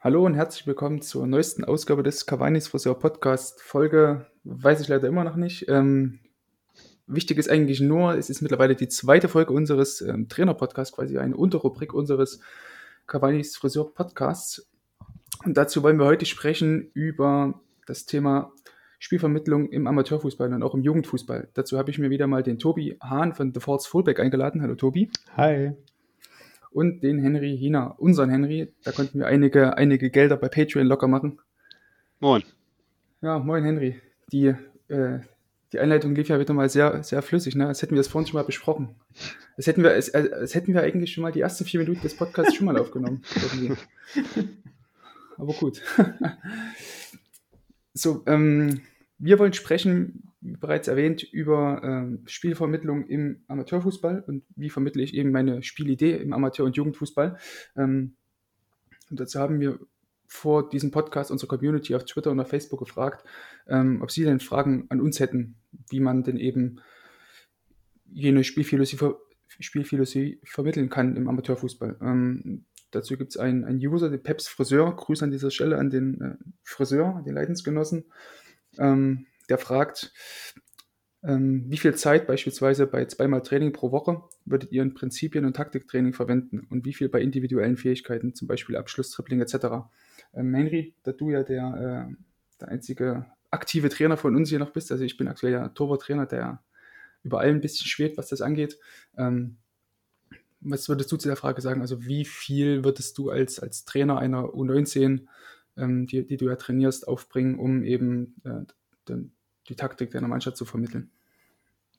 Hallo und herzlich willkommen zur neuesten Ausgabe des Cavani's Friseur Podcast. Folge weiß ich leider immer noch nicht. Ähm, wichtig ist eigentlich nur, es ist mittlerweile die zweite Folge unseres ähm, Trainer-Podcasts, quasi eine Unterrubrik unseres Cavani's Friseur Podcasts. Und dazu wollen wir heute sprechen über das Thema Spielvermittlung im Amateurfußball und auch im Jugendfußball. Dazu habe ich mir wieder mal den Tobi Hahn von The Force Fullback eingeladen. Hallo Tobi. Hi. Und den Henry Hina, unseren Henry. Da konnten wir einige, einige Gelder bei Patreon locker machen. Moin. Ja, moin Henry. Die, äh, die Einleitung lief ja wieder mal sehr, sehr flüssig, ne? Als hätten wir das vorhin schon mal besprochen. Als hätten wir, als, als hätten wir eigentlich schon mal die ersten vier Minuten des Podcasts schon mal aufgenommen. Irgendwie. Aber gut. so, ähm, wir wollen sprechen, bereits erwähnt, über ähm, Spielvermittlung im Amateurfußball und wie vermittle ich eben meine Spielidee im Amateur- und Jugendfußball. Ähm, und dazu haben wir vor diesem Podcast unsere Community auf Twitter und auf Facebook gefragt, ähm, ob sie denn Fragen an uns hätten, wie man denn eben jene Spielphilosophie, Spielphilosophie vermitteln kann im Amateurfußball. Ähm, dazu gibt es einen, einen User, den Peps Friseur, Grüße an dieser Stelle an den äh, Friseur, den Leidensgenossen, ähm, der fragt, ähm, wie viel Zeit beispielsweise bei zweimal Training pro Woche würdet ihr in Prinzipien- und Taktiktraining verwenden und wie viel bei individuellen Fähigkeiten, zum Beispiel Abschluss, Tripling etc. Ähm, Henry, da du ja der, äh, der einzige aktive Trainer von uns hier noch bist, also ich bin aktuell ja Torwarttrainer, der über allem ein bisschen schwebt, was das angeht. Ähm, was würdest du zu der Frage sagen? Also wie viel würdest du als, als Trainer einer U19 ähm, die, die, du ja trainierst, aufbringen, um eben äh, den, die Taktik deiner Mannschaft zu vermitteln?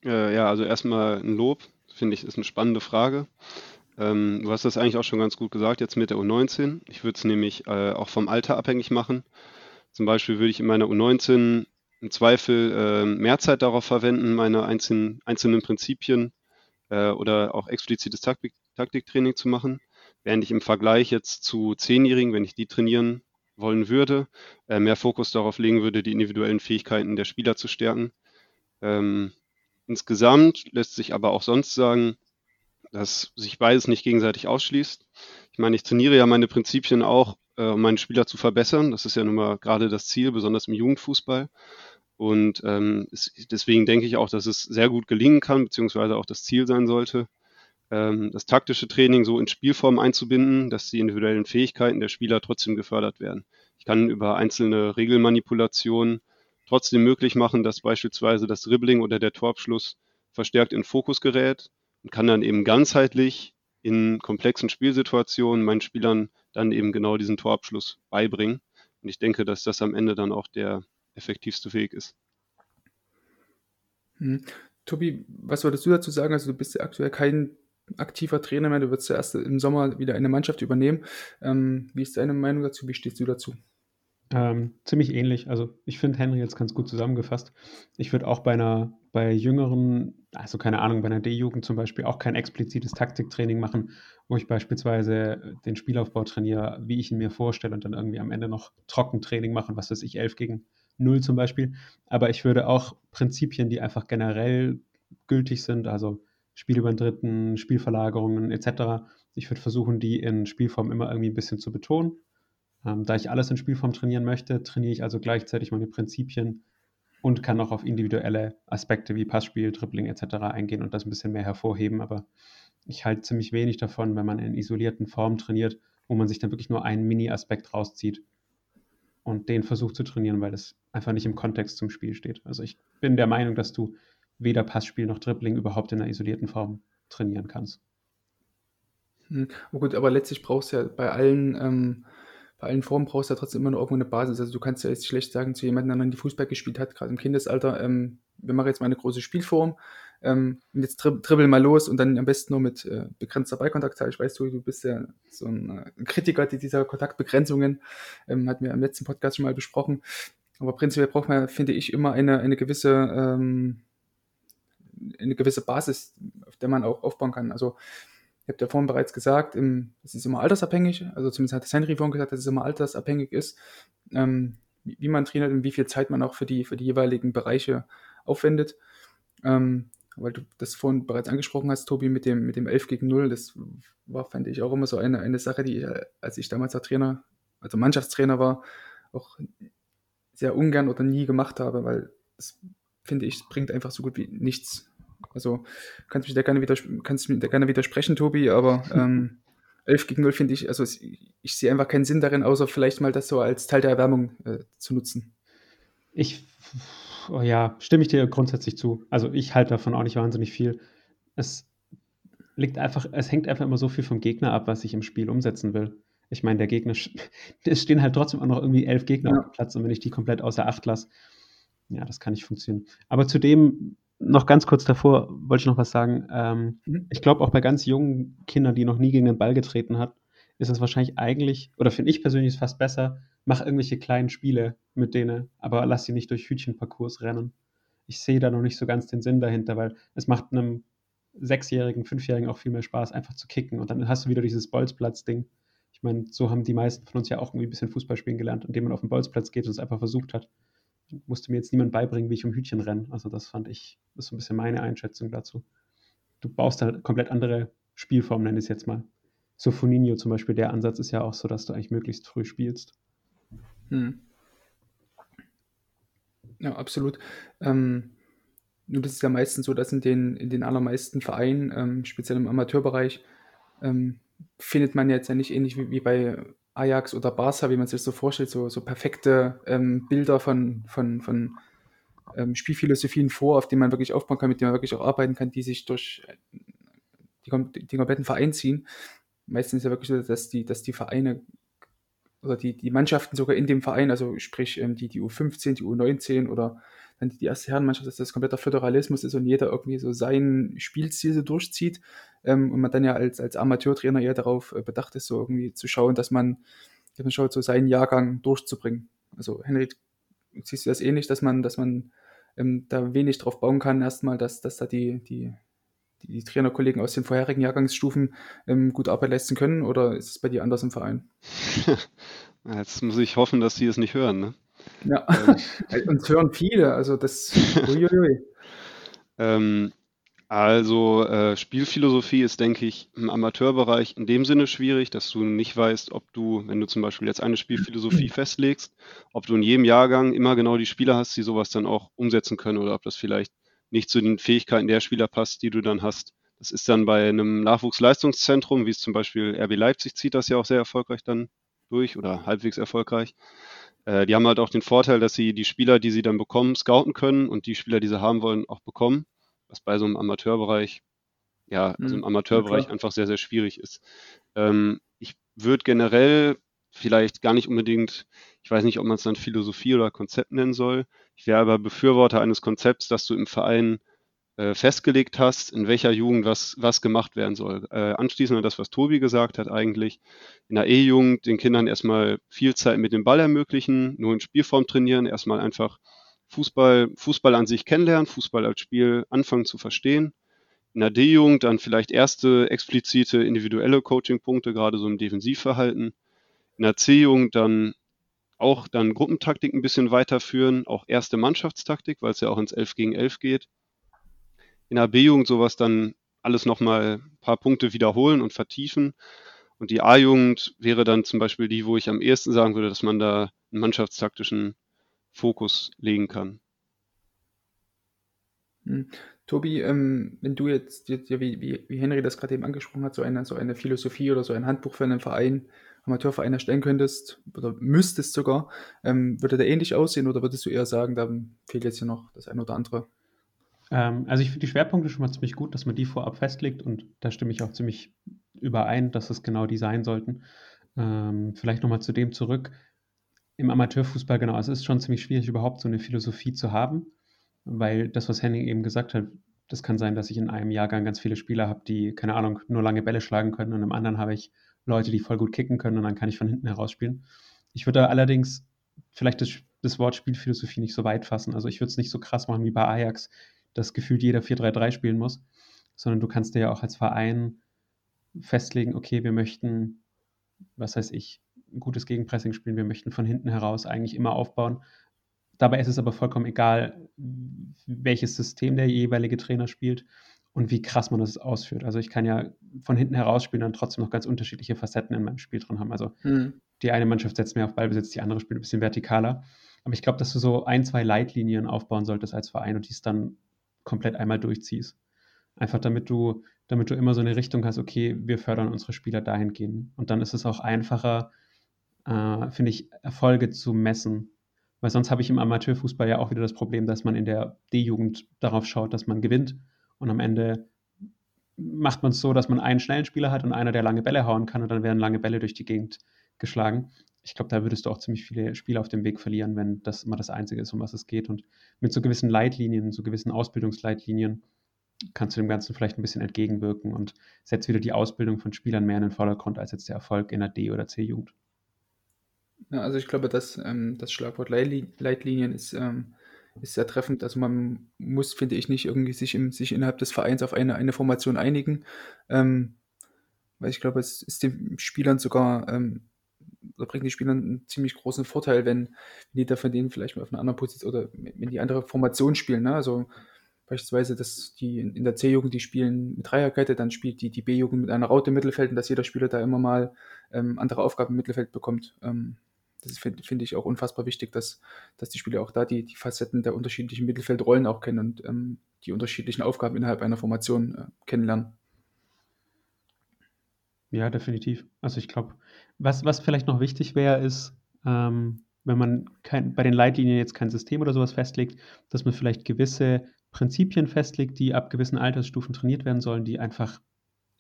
Äh, ja, also erstmal ein Lob, finde ich, ist eine spannende Frage. Ähm, du hast das eigentlich auch schon ganz gut gesagt, jetzt mit der U19. Ich würde es nämlich äh, auch vom Alter abhängig machen. Zum Beispiel würde ich in meiner U19 im Zweifel äh, mehr Zeit darauf verwenden, meine einzelnen, einzelnen Prinzipien äh, oder auch explizites Taktik, Taktiktraining zu machen. Während ich im Vergleich jetzt zu Zehnjährigen, wenn ich die trainieren wollen würde, äh, mehr Fokus darauf legen würde, die individuellen Fähigkeiten der Spieler zu stärken. Ähm, insgesamt lässt sich aber auch sonst sagen, dass sich beides nicht gegenseitig ausschließt. Ich meine, ich trainiere ja meine Prinzipien auch, äh, um meine Spieler zu verbessern. Das ist ja nun mal gerade das Ziel, besonders im Jugendfußball. Und ähm, es, deswegen denke ich auch, dass es sehr gut gelingen kann, beziehungsweise auch das Ziel sein sollte, ähm, das taktische Training so in Spielform einzubinden, dass die individuellen Fähigkeiten der Spieler trotzdem gefördert werden. Ich kann über einzelne Regelmanipulationen trotzdem möglich machen, dass beispielsweise das Dribbling oder der Torabschluss verstärkt in Fokus gerät und kann dann eben ganzheitlich in komplexen Spielsituationen meinen Spielern dann eben genau diesen Torabschluss beibringen. Und ich denke, dass das am Ende dann auch der effektivste Weg ist. Hm. Tobi, was würdest du dazu sagen? Also du bist ja aktuell kein aktiver Trainer mehr, du wirst zuerst im Sommer wieder eine Mannschaft übernehmen. Ähm, wie ist deine Meinung dazu? Wie stehst du dazu? Ähm, ziemlich ähnlich. Also ich finde Henry jetzt ganz gut zusammengefasst. Ich würde auch bei einer, bei jüngeren, also keine Ahnung, bei einer D-Jugend zum Beispiel auch kein explizites Taktiktraining machen, wo ich beispielsweise den Spielaufbau trainiere, wie ich ihn mir vorstelle und dann irgendwie am Ende noch Trockentraining machen, was weiß ich, 11 gegen 0 zum Beispiel. Aber ich würde auch Prinzipien, die einfach generell gültig sind, also Spiel über den Dritten, Spielverlagerungen etc. Ich würde versuchen, die in Spielform immer irgendwie ein bisschen zu betonen. Ähm, da ich alles in Spielform trainieren möchte, trainiere ich also gleichzeitig meine Prinzipien und kann auch auf individuelle Aspekte wie Passspiel, Dribbling etc. eingehen und das ein bisschen mehr hervorheben. Aber ich halte ziemlich wenig davon, wenn man in isolierten Formen trainiert, wo man sich dann wirklich nur einen Mini-Aspekt rauszieht und den versucht zu trainieren, weil das einfach nicht im Kontext zum Spiel steht. Also ich bin der Meinung, dass du weder Passspiel noch Dribbling überhaupt in einer isolierten Form trainieren kannst. Hm. Oh gut, aber letztlich brauchst du ja bei allen, ähm, bei allen Formen brauchst du ja trotzdem immer noch irgendwo eine Basis. Also du kannst ja jetzt schlecht sagen zu jemandem, der noch nie Fußball gespielt hat, gerade im Kindesalter, ähm, wir machen jetzt mal eine große Spielform ähm, und jetzt tri dribbel mal los und dann am besten nur mit äh, begrenzter Ballkontakt. Ich weiß, du, du bist ja so ein, äh, ein Kritiker dieser Kontaktbegrenzungen, ähm, hatten wir im letzten Podcast schon mal besprochen. Aber prinzipiell braucht man, finde ich, immer eine, eine gewisse ähm, eine gewisse Basis, auf der man auch aufbauen kann. Also ich habe ja vorhin bereits gesagt, es ist immer altersabhängig, also zumindest hat das Henry vorhin gesagt, dass es immer altersabhängig ist, ähm, wie man trainiert und wie viel Zeit man auch für die, für die jeweiligen Bereiche aufwendet. Ähm, weil du das vorhin bereits angesprochen hast, Tobi, mit dem, mit dem 11 gegen 0, das war, fand ich, auch immer so eine, eine Sache, die, als ich damals der Trainer also Mannschaftstrainer war, auch sehr ungern oder nie gemacht habe, weil das finde ich, bringt einfach so gut wie nichts. Also kannst mich da gerne, widers kannst mir da gerne widersprechen, Tobi, aber ähm, 11 gegen 0 finde ich, also ich, ich sehe einfach keinen Sinn darin, außer vielleicht mal das so als Teil der Erwärmung äh, zu nutzen. Ich, oh ja, stimme ich dir grundsätzlich zu. Also ich halte davon auch nicht wahnsinnig viel. Es liegt einfach, es hängt einfach immer so viel vom Gegner ab, was ich im Spiel umsetzen will. Ich meine, der Gegner, es stehen halt trotzdem auch noch irgendwie elf Gegner ja. auf dem Platz und wenn ich die komplett außer Acht lasse, ja, das kann nicht funktionieren. Aber zudem, noch ganz kurz davor, wollte ich noch was sagen. Ähm, mhm. Ich glaube, auch bei ganz jungen Kindern, die noch nie gegen den Ball getreten hat, ist es wahrscheinlich eigentlich, oder finde ich persönlich fast besser, mach irgendwelche kleinen Spiele mit denen, aber lass sie nicht durch Hütchenparcours rennen. Ich sehe da noch nicht so ganz den Sinn dahinter, weil es macht einem Sechsjährigen, Fünfjährigen auch viel mehr Spaß, einfach zu kicken. Und dann hast du wieder dieses Bolzplatz-Ding. Ich meine, so haben die meisten von uns ja auch irgendwie ein bisschen Fußball spielen gelernt, indem man auf den Bolzplatz geht und es einfach versucht hat musste mir jetzt niemand beibringen, wie ich um Hütchen renne. Also das fand ich, das ist so ein bisschen meine Einschätzung dazu. Du baust halt komplett andere Spielformen, nenne ich es jetzt mal. So Funinho zum Beispiel, der Ansatz ist ja auch so, dass du eigentlich möglichst früh spielst. Hm. Ja, absolut. Ähm, nur das ist ja meistens so, dass in den, in den allermeisten Vereinen, ähm, speziell im Amateurbereich, ähm, findet man jetzt ja nicht ähnlich wie, wie bei Ajax oder Barca, wie man sich so vorstellt, so, so perfekte ähm, Bilder von, von, von ähm, Spielphilosophien vor, auf denen man wirklich aufbauen kann, mit denen man wirklich auch arbeiten kann, die sich durch äh, die, die kompletten Verein ziehen. Meistens ist ja wirklich so, dass die, dass die Vereine oder die, die Mannschaften sogar in dem Verein, also sprich ähm, die, die U15, die U19 oder dann die erste Herrenmannschaft, dass das kompletter Föderalismus ist und jeder irgendwie so sein Spielziel so durchzieht ähm, und man dann ja als, als Amateurtrainer eher darauf äh, bedacht ist, so irgendwie zu schauen, dass man, dass man schaut, so seinen Jahrgang durchzubringen. Also Henry, siehst du das ähnlich, dass man, dass man ähm, da wenig drauf bauen kann, erstmal, dass, dass da die, die, die Trainerkollegen aus den vorherigen Jahrgangsstufen ähm, gut Arbeit leisten können oder ist es bei dir anders im Verein? Jetzt muss ich hoffen, dass sie es nicht hören, ne? Ja, ähm, uns hören viele, also das. Uiuiui. ähm, also äh, Spielphilosophie ist, denke ich, im Amateurbereich in dem Sinne schwierig, dass du nicht weißt, ob du, wenn du zum Beispiel jetzt eine Spielphilosophie festlegst, ob du in jedem Jahrgang immer genau die Spieler hast, die sowas dann auch umsetzen können oder ob das vielleicht nicht zu den Fähigkeiten der Spieler passt, die du dann hast. Das ist dann bei einem Nachwuchsleistungszentrum, wie es zum Beispiel RB Leipzig zieht das ja auch sehr erfolgreich dann durch oder halbwegs erfolgreich. Äh, die haben halt auch den Vorteil, dass sie die Spieler, die sie dann bekommen, scouten können und die Spieler, die sie haben wollen, auch bekommen. Was bei so einem Amateurbereich, ja, also im mhm. Amateurbereich ja, einfach sehr, sehr schwierig ist. Ähm, ich würde generell vielleicht gar nicht unbedingt, ich weiß nicht, ob man es dann Philosophie oder Konzept nennen soll. Ich wäre aber Befürworter eines Konzepts, dass du im Verein äh, festgelegt hast, in welcher Jugend was, was gemacht werden soll. Äh, anschließend an das, was Tobi gesagt hat, eigentlich in der E-Jugend den Kindern erstmal viel Zeit mit dem Ball ermöglichen, nur in Spielform trainieren, erstmal einfach Fußball, Fußball an sich kennenlernen, Fußball als Spiel anfangen zu verstehen. In der D-Jugend dann vielleicht erste explizite individuelle Coaching-Punkte, gerade so im Defensivverhalten. In der C-Jugend dann auch dann Gruppentaktik ein bisschen weiterführen, auch erste Mannschaftstaktik, weil es ja auch ins 11 gegen 11 geht in der B-Jugend sowas dann alles nochmal ein paar Punkte wiederholen und vertiefen. Und die A-Jugend wäre dann zum Beispiel die, wo ich am ehesten sagen würde, dass man da einen mannschaftstaktischen Fokus legen kann. Hm. Tobi, ähm, wenn du jetzt, jetzt wie, wie, wie, Henry das gerade eben angesprochen hat, so eine, so eine Philosophie oder so ein Handbuch für einen Verein, Amateurverein erstellen könntest oder müsstest sogar, ähm, würde der ähnlich aussehen oder würdest du eher sagen, da fehlt jetzt hier noch das eine oder andere? Ähm, also ich finde die Schwerpunkte schon mal ziemlich gut, dass man die vorab festlegt und da stimme ich auch ziemlich überein, dass es genau die sein sollten. Ähm, vielleicht nochmal zu dem zurück. Im Amateurfußball, genau, es ist schon ziemlich schwierig, überhaupt so eine Philosophie zu haben, weil das, was Henning eben gesagt hat, das kann sein, dass ich in einem Jahrgang ganz viele Spieler habe, die, keine Ahnung, nur lange Bälle schlagen können und im anderen habe ich Leute, die voll gut kicken können und dann kann ich von hinten heraus spielen. Ich würde allerdings vielleicht das, das Wort Spielphilosophie nicht so weit fassen. Also ich würde es nicht so krass machen wie bei Ajax, dass gefühlt jeder 4-3-3 spielen muss, sondern du kannst dir ja auch als Verein festlegen, okay, wir möchten, was heißt ich, ein gutes Gegenpressing spielen, wir möchten von hinten heraus eigentlich immer aufbauen. Dabei ist es aber vollkommen egal, welches System der jeweilige Trainer spielt und wie krass man das ausführt. Also ich kann ja von hinten heraus spielen und trotzdem noch ganz unterschiedliche Facetten in meinem Spiel drin haben. Also mhm. die eine Mannschaft setzt mehr auf Ballbesitz, die andere spielt ein bisschen vertikaler. Aber ich glaube, dass du so ein, zwei Leitlinien aufbauen solltest als Verein und dies dann komplett einmal durchziehst. Einfach damit du, damit du immer so eine Richtung hast, okay, wir fördern unsere Spieler dahingehend. Und dann ist es auch einfacher, äh, finde ich, Erfolge zu messen. Weil sonst habe ich im Amateurfußball ja auch wieder das Problem, dass man in der D-Jugend darauf schaut, dass man gewinnt. Und am Ende macht man es so, dass man einen schnellen Spieler hat und einer, der lange Bälle hauen kann und dann werden lange Bälle durch die Gegend geschlagen. Ich glaube, da würdest du auch ziemlich viele Spiele auf dem Weg verlieren, wenn das immer das Einzige ist, um was es geht. Und mit so gewissen Leitlinien, so gewissen Ausbildungsleitlinien kannst du dem Ganzen vielleicht ein bisschen entgegenwirken und setzt wieder die Ausbildung von Spielern mehr in den Vordergrund als jetzt der Erfolg in der D- oder C-Jugend. Ja, also ich glaube, dass ähm, das Schlagwort Leitlinien ist, ähm, ist sehr treffend. Also man muss, finde ich, nicht irgendwie sich, im, sich innerhalb des Vereins auf eine, eine Formation einigen. Ähm, weil ich glaube, es ist den Spielern sogar, ähm, bringt den Spielern einen ziemlich großen Vorteil, wenn, wenn die da von denen vielleicht mal auf einer anderen Position oder wenn die andere Formation spielen. Ne? Also beispielsweise, dass die in der C-Jugend, die spielen mit Dreierkette, dann spielt die, die B-Jugend mit einer Raute im Mittelfeld und dass jeder Spieler da immer mal ähm, andere Aufgaben im Mittelfeld bekommt. Ähm, das finde find ich auch unfassbar wichtig, dass, dass die Spieler auch da die, die Facetten der unterschiedlichen Mittelfeldrollen auch kennen und ähm, die unterschiedlichen Aufgaben innerhalb einer Formation äh, kennenlernen. Ja, definitiv. Also ich glaube, was, was vielleicht noch wichtig wäre, ist, ähm, wenn man kein, bei den Leitlinien jetzt kein System oder sowas festlegt, dass man vielleicht gewisse Prinzipien festlegt, die ab gewissen Altersstufen trainiert werden sollen, die einfach,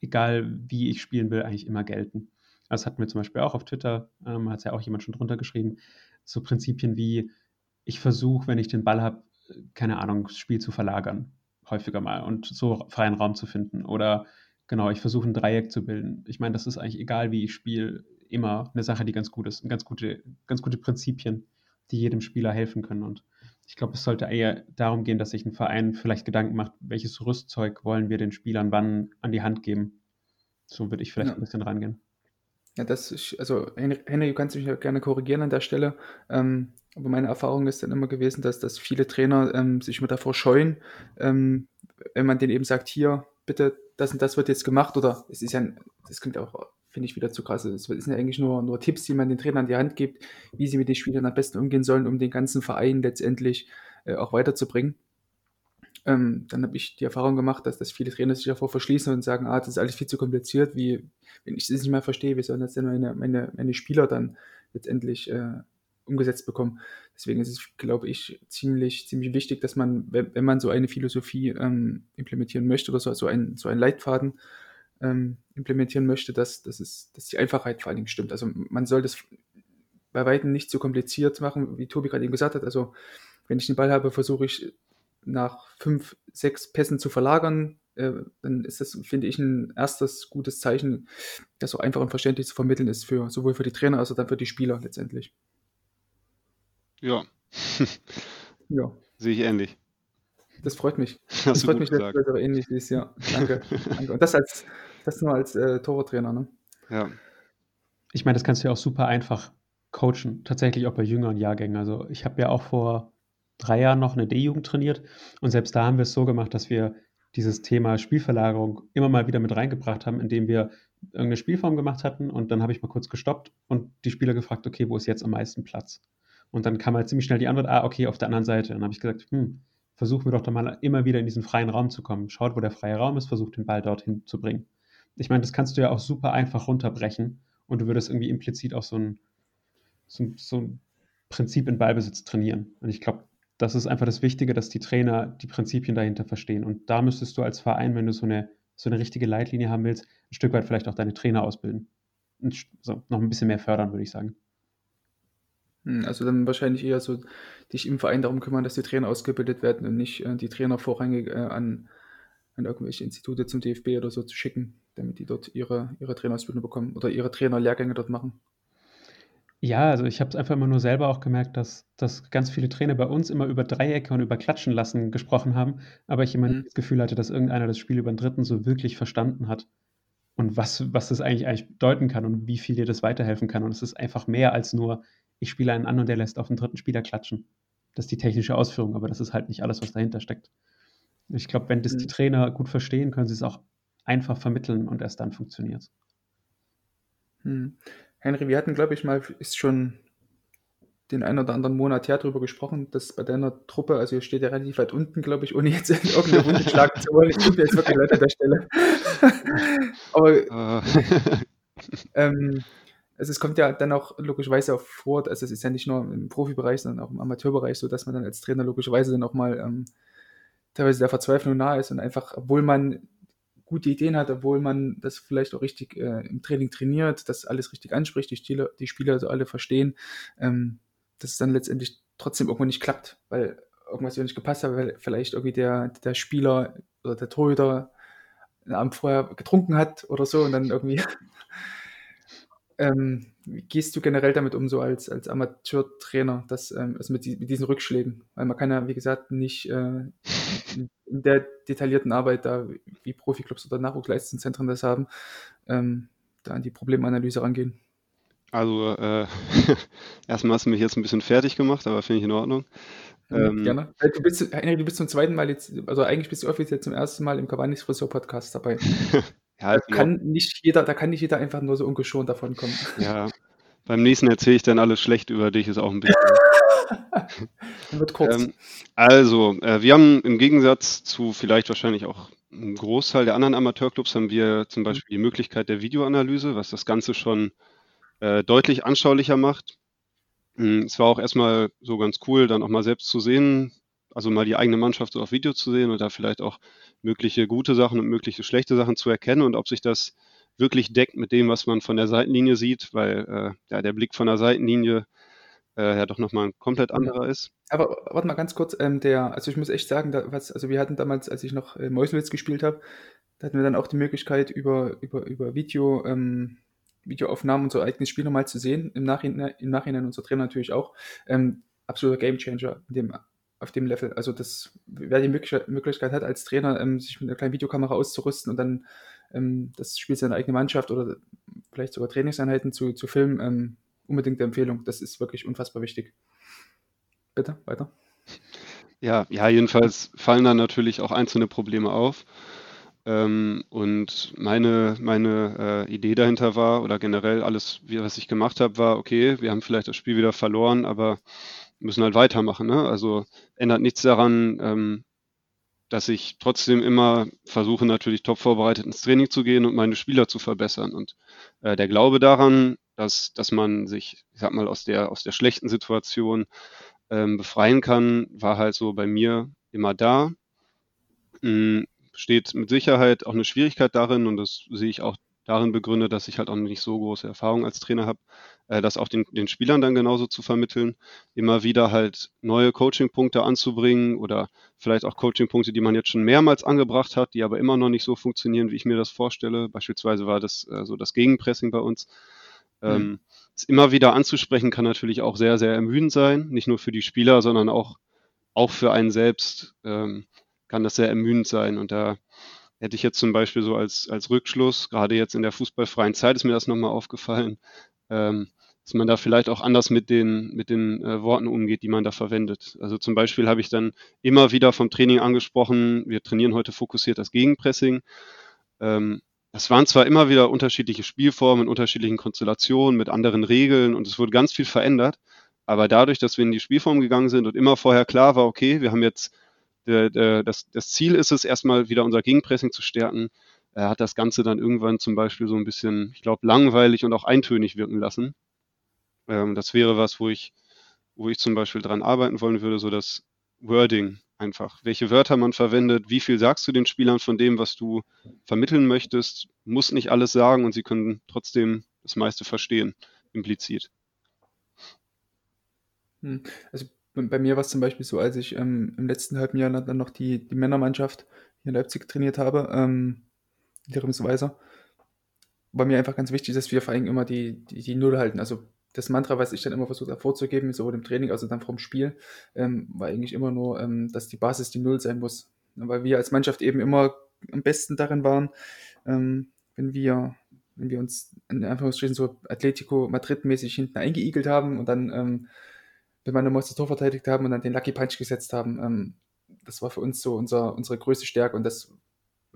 egal wie ich spielen will, eigentlich immer gelten. Das hatten wir zum Beispiel auch auf Twitter, ähm, hat es ja auch jemand schon drunter geschrieben. So Prinzipien wie, ich versuche, wenn ich den Ball habe, keine Ahnung, das Spiel zu verlagern, häufiger mal und so freien Raum zu finden. Oder genau, ich versuche ein Dreieck zu bilden. Ich meine, das ist eigentlich egal, wie ich spiele, immer eine Sache, die ganz gut ist. Ganz gute, ganz gute Prinzipien, die jedem Spieler helfen können. Und ich glaube, es sollte eher darum gehen, dass sich ein Verein vielleicht Gedanken macht, welches Rüstzeug wollen wir den Spielern wann an die Hand geben. So würde ich vielleicht ja. ein bisschen rangehen. Ja, das ist, also Henry, du kannst mich ja gerne korrigieren an der Stelle. Ähm, aber meine Erfahrung ist dann immer gewesen, dass, dass viele Trainer ähm, sich immer davor scheuen, ähm, wenn man denen eben sagt, hier, bitte, das und das wird jetzt gemacht, oder es ist ja, das klingt auch, finde ich, wieder zu krass. Es sind ja eigentlich nur, nur Tipps, die man den Trainern an die Hand gibt, wie sie mit den Spielern am besten umgehen sollen, um den ganzen Verein letztendlich äh, auch weiterzubringen ähm, dann habe ich die Erfahrung gemacht, dass, dass viele Trainer sich davor verschließen und sagen, ah, das ist alles viel zu kompliziert, wie, wenn ich das nicht mal verstehe, wie sollen das denn meine, meine, meine Spieler dann letztendlich äh, umgesetzt bekommen. Deswegen ist es, glaube ich, ziemlich, ziemlich wichtig, dass man, wenn, wenn man so eine Philosophie ähm, implementieren möchte oder so, so, ein, so einen Leitfaden ähm, implementieren möchte, dass, dass, es, dass die Einfachheit vor allen Dingen stimmt. Also man soll das bei weitem nicht so kompliziert machen, wie Tobi gerade eben gesagt hat. Also wenn ich den Ball habe, versuche ich nach fünf, sechs Pässen zu verlagern, äh, dann ist das, finde ich, ein erstes gutes Zeichen, das so einfach und verständlich zu vermitteln ist, für, sowohl für die Trainer als auch dann für die Spieler letztendlich. Ja. ja. Sehe ich ähnlich. Das freut mich. Hast das freut mich, dass du ähnlich siehst, ja. Danke. Danke. Und das als das nur als äh, Torwarttrainer, ne? Ja. Ich meine, das kannst du ja auch super einfach coachen, tatsächlich auch bei jüngeren Jahrgängen. Also ich habe ja auch vor drei Jahren noch eine D-Jugend trainiert und selbst da haben wir es so gemacht, dass wir dieses Thema Spielverlagerung immer mal wieder mit reingebracht haben, indem wir irgendeine Spielform gemacht hatten und dann habe ich mal kurz gestoppt und die Spieler gefragt, okay, wo ist jetzt am meisten Platz? Und dann kam halt ziemlich schnell die Antwort, ah, okay, auf der anderen Seite. Dann habe ich gesagt, hm, versuchen wir doch da mal immer wieder in diesen freien Raum zu kommen. Schaut, wo der freie Raum ist, versucht den Ball dorthin zu bringen. Ich meine, das kannst du ja auch super einfach runterbrechen und du würdest irgendwie implizit auch so ein, so, so ein Prinzip in Ballbesitz trainieren. Und ich glaube, das ist einfach das Wichtige, dass die Trainer die Prinzipien dahinter verstehen. Und da müsstest du als Verein, wenn du so eine, so eine richtige Leitlinie haben willst, ein Stück weit vielleicht auch deine Trainer ausbilden. Und so, noch ein bisschen mehr fördern, würde ich sagen. Hm, also dann wahrscheinlich eher so dich im Verein darum kümmern, dass die Trainer ausgebildet werden und nicht äh, die Trainer vorrangig äh, an, an irgendwelche Institute zum DFB oder so zu schicken, damit die dort ihre, ihre Trainerausbildung bekommen oder ihre Trainerlehrgänge dort machen. Ja, also ich habe es einfach immer nur selber auch gemerkt, dass, dass ganz viele Trainer bei uns immer über Dreiecke und über Klatschen lassen gesprochen haben, aber ich immer mhm. das Gefühl hatte, dass irgendeiner das Spiel über den Dritten so wirklich verstanden hat und was, was das eigentlich, eigentlich bedeuten kann und wie viel dir das weiterhelfen kann. Und es ist einfach mehr als nur, ich spiele einen an und der lässt auf den dritten Spieler klatschen. Das ist die technische Ausführung, aber das ist halt nicht alles, was dahinter steckt. Ich glaube, wenn das mhm. die Trainer gut verstehen, können sie es auch einfach vermitteln und erst dann funktioniert es. Mhm. Henry, wir hatten, glaube ich, mal, ist schon den einen oder anderen Monat her darüber gesprochen, dass bei deiner Truppe, also ihr steht ja relativ weit unten, glaube ich, ohne jetzt in irgendeine Runde schlagen zu wollen. Ich mir jetzt wirklich leid an der Stelle. Aber ah. ähm, also es kommt ja dann auch logischerweise auch vor, also es ist ja nicht nur im Profibereich, sondern auch im Amateurbereich so, dass man dann als Trainer logischerweise dann auch mal ähm, teilweise der Verzweiflung nahe ist und einfach, obwohl man gute Ideen hat, obwohl man das vielleicht auch richtig äh, im Training trainiert, das alles richtig anspricht, die Spieler, die Spieler also alle verstehen, ähm, dass es dann letztendlich trotzdem irgendwo nicht klappt, weil irgendwas nicht gepasst hat, weil vielleicht irgendwie der, der Spieler oder der Torhüter Abend vorher getrunken hat oder so und dann irgendwie. ähm, wie gehst du generell damit um, so als, als Amateurtrainer, das, ähm, also mit, mit, diesen Rückschlägen? Weil man kann ja, wie gesagt, nicht äh, in der detaillierten Arbeit da, wie Profiklubs oder Nachwuchsleistungszentren das haben, ähm, da an die Problemanalyse rangehen. Also, äh, erstmal hast du mich jetzt ein bisschen fertig gemacht, aber finde ich in Ordnung. Ähm, Gerne. Du bist, du bist zum zweiten Mal jetzt, also eigentlich bist du offiziell zum ersten Mal im Cavani's Friseur Podcast dabei. ja, da kann nicht jeder, da kann nicht jeder einfach nur so ungeschont davon kommen. Ja, beim nächsten erzähle ich dann alles schlecht über dich, ist auch ein bisschen. wird kurz. Ähm, also, äh, wir haben im Gegensatz zu vielleicht wahrscheinlich auch einem Großteil der anderen Amateurclubs haben wir zum mhm. Beispiel die Möglichkeit der Videoanalyse, was das Ganze schon äh, deutlich anschaulicher macht. Hm, es war auch erstmal so ganz cool, dann auch mal selbst zu sehen, also mal die eigene Mannschaft so auf Video zu sehen und da vielleicht auch mögliche gute Sachen und mögliche schlechte Sachen zu erkennen und ob sich das wirklich deckt mit dem, was man von der Seitenlinie sieht, weil äh, ja, der Blick von der Seitenlinie äh, ja doch nochmal ein komplett anderer ist. Aber warte mal ganz kurz, ähm, der, also ich muss echt sagen, da, was, also wir hatten damals, als ich noch äh, Meuselwitz gespielt habe, da hatten wir dann auch die Möglichkeit, über, über, über Video ähm, Videoaufnahmen unser eigenes Spiel nochmal zu sehen. Im Nachhinein, im Nachhinein unser Trainer natürlich auch. Ähm, absoluter Gamechanger dem, auf dem Level. Also das, wer die Möglichkeit hat, als Trainer ähm, sich mit einer kleinen Videokamera auszurüsten und dann ähm, das Spiel seiner eigenen Mannschaft oder vielleicht sogar Trainingseinheiten zu, zu filmen, ähm, unbedingt Empfehlung. Das ist wirklich unfassbar wichtig. Bitte, weiter. Ja, ja, jedenfalls fallen da natürlich auch einzelne Probleme auf. Ähm, und meine, meine äh, Idee dahinter war, oder generell alles, was ich gemacht habe, war, okay, wir haben vielleicht das Spiel wieder verloren, aber müssen halt weitermachen. Ne? Also ändert nichts daran, ähm, dass ich trotzdem immer versuche, natürlich top vorbereitet ins Training zu gehen und meine Spieler zu verbessern. Und äh, der Glaube daran, dass, dass man sich, ich sag mal, aus der, aus der schlechten Situation ähm, befreien kann, war halt so bei mir immer da. Mm, steht mit Sicherheit auch eine Schwierigkeit darin und das sehe ich auch darin begründet, dass ich halt auch nicht so große Erfahrung als Trainer habe, äh, das auch den, den Spielern dann genauso zu vermitteln, immer wieder halt neue Coaching-Punkte anzubringen oder vielleicht auch Coaching-Punkte, die man jetzt schon mehrmals angebracht hat, die aber immer noch nicht so funktionieren, wie ich mir das vorstelle. Beispielsweise war das äh, so das Gegenpressing bei uns. Mhm. Ähm, es immer wieder anzusprechen kann natürlich auch sehr, sehr ermüdend sein, nicht nur für die Spieler, sondern auch, auch für einen selbst. Ähm, kann das sehr ermüdend sein. Und da hätte ich jetzt zum Beispiel so als, als Rückschluss, gerade jetzt in der fußballfreien Zeit ist mir das nochmal aufgefallen, ähm, dass man da vielleicht auch anders mit den, mit den äh, Worten umgeht, die man da verwendet. Also zum Beispiel habe ich dann immer wieder vom Training angesprochen, wir trainieren heute fokussiert das Gegenpressing. Ähm, das waren zwar immer wieder unterschiedliche Spielformen in unterschiedlichen Konstellationen mit anderen Regeln und es wurde ganz viel verändert, aber dadurch, dass wir in die Spielform gegangen sind und immer vorher klar war, okay, wir haben jetzt der, der, das, das Ziel ist es, erstmal wieder unser Gegenpressing zu stärken. Er hat das Ganze dann irgendwann zum Beispiel so ein bisschen, ich glaube, langweilig und auch eintönig wirken lassen. Ähm, das wäre was, wo ich, wo ich zum Beispiel dran arbeiten wollen würde, so das Wording einfach. Welche Wörter man verwendet, wie viel sagst du den Spielern von dem, was du vermitteln möchtest, muss nicht alles sagen und sie können trotzdem das meiste verstehen, implizit. Hm. Also bei mir war es zum Beispiel so, als ich ähm, im letzten halben Jahr dann noch die, die Männermannschaft hier in Leipzig trainiert habe, ähm, Weiser, war mir einfach ganz wichtig, dass wir vor allem immer die, die, die Null halten. Also das Mantra, was ich dann immer versucht habe vorzugeben, sowohl im Training als auch dann vom Spiel, ähm, war eigentlich immer nur, ähm, dass die Basis die Null sein muss. Weil wir als Mannschaft eben immer am besten darin waren, ähm, wenn wir wenn wir uns in Anführungsstrichen so Atletico Madrid-mäßig hinten eingeigelt haben und dann wenn wir nochmal das Tor verteidigt haben und dann den Lucky Punch gesetzt haben. Ähm, das war für uns so unser, unsere größte Stärke und das,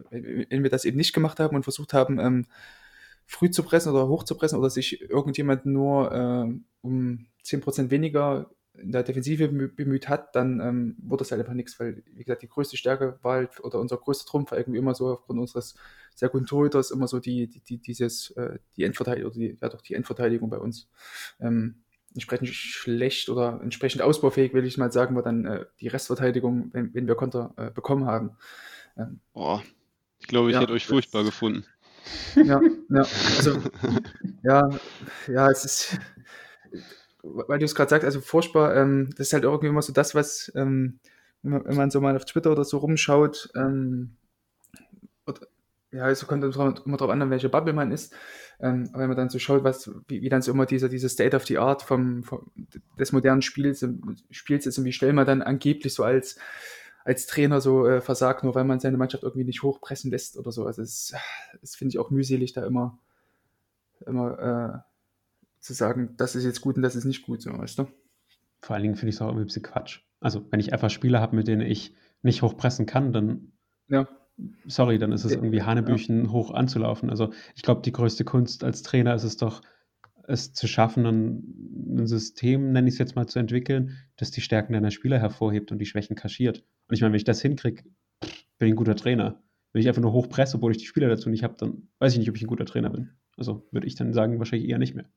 wenn wir das eben nicht gemacht haben und versucht haben, ähm, früh zu pressen oder hoch zu pressen oder sich irgendjemand nur äh, um 10% weniger in der Defensive bemüht hat, dann ähm, wurde das halt einfach nichts, weil, wie gesagt, die größte Stärke war halt, oder unser größter Trumpf war irgendwie immer so aufgrund unseres sehr guten Torhüters, immer so die, die, die dieses, äh, die Endverteidigung, die, ja doch die Endverteidigung bei uns. Ähm, entsprechend schlecht oder entsprechend ausbaufähig, will ich mal sagen, war dann äh, die Restverteidigung, wenn, wenn wir Konter äh, bekommen haben. Ähm, Boah, ich glaube, ich ja, hätte euch furchtbar gefunden. Ja, ja, also, ja, ja, es ist, weil du es gerade sagst, also furchtbar, ähm, das ist halt irgendwie immer so das, was, ähm, wenn, man, so mal auf Twitter oder so rumschaut, ähm, ja, es kommt immer darauf an, welche Bubble man ist, ähm, wenn man dann so schaut, was, wie, wie dann so immer dieser, diese State of the Art vom, vom, des modernen Spiels, Spiels ist und wie schnell man dann angeblich so als, als Trainer so äh, versagt, nur weil man seine Mannschaft irgendwie nicht hochpressen lässt oder so. Also das, das finde ich auch mühselig, da immer, immer äh, zu sagen, das ist jetzt gut und das ist nicht gut, so, weißt du? Vor allen Dingen finde ich es auch irgendwie ein bisschen Quatsch. Also, wenn ich einfach Spieler habe, mit denen ich nicht hochpressen kann, dann. Ja. Sorry, dann ist es irgendwie Hanebüchen ja. hoch anzulaufen. Also, ich glaube, die größte Kunst als Trainer ist es doch, es zu schaffen, ein, ein System, nenne ich es jetzt mal, zu entwickeln, das die Stärken deiner Spieler hervorhebt und die Schwächen kaschiert. Und ich meine, wenn ich das hinkriege, bin ich ein guter Trainer. Wenn ich einfach nur hochpresse, obwohl ich die Spieler dazu nicht habe, dann weiß ich nicht, ob ich ein guter Trainer bin. Also würde ich dann sagen, wahrscheinlich eher nicht mehr.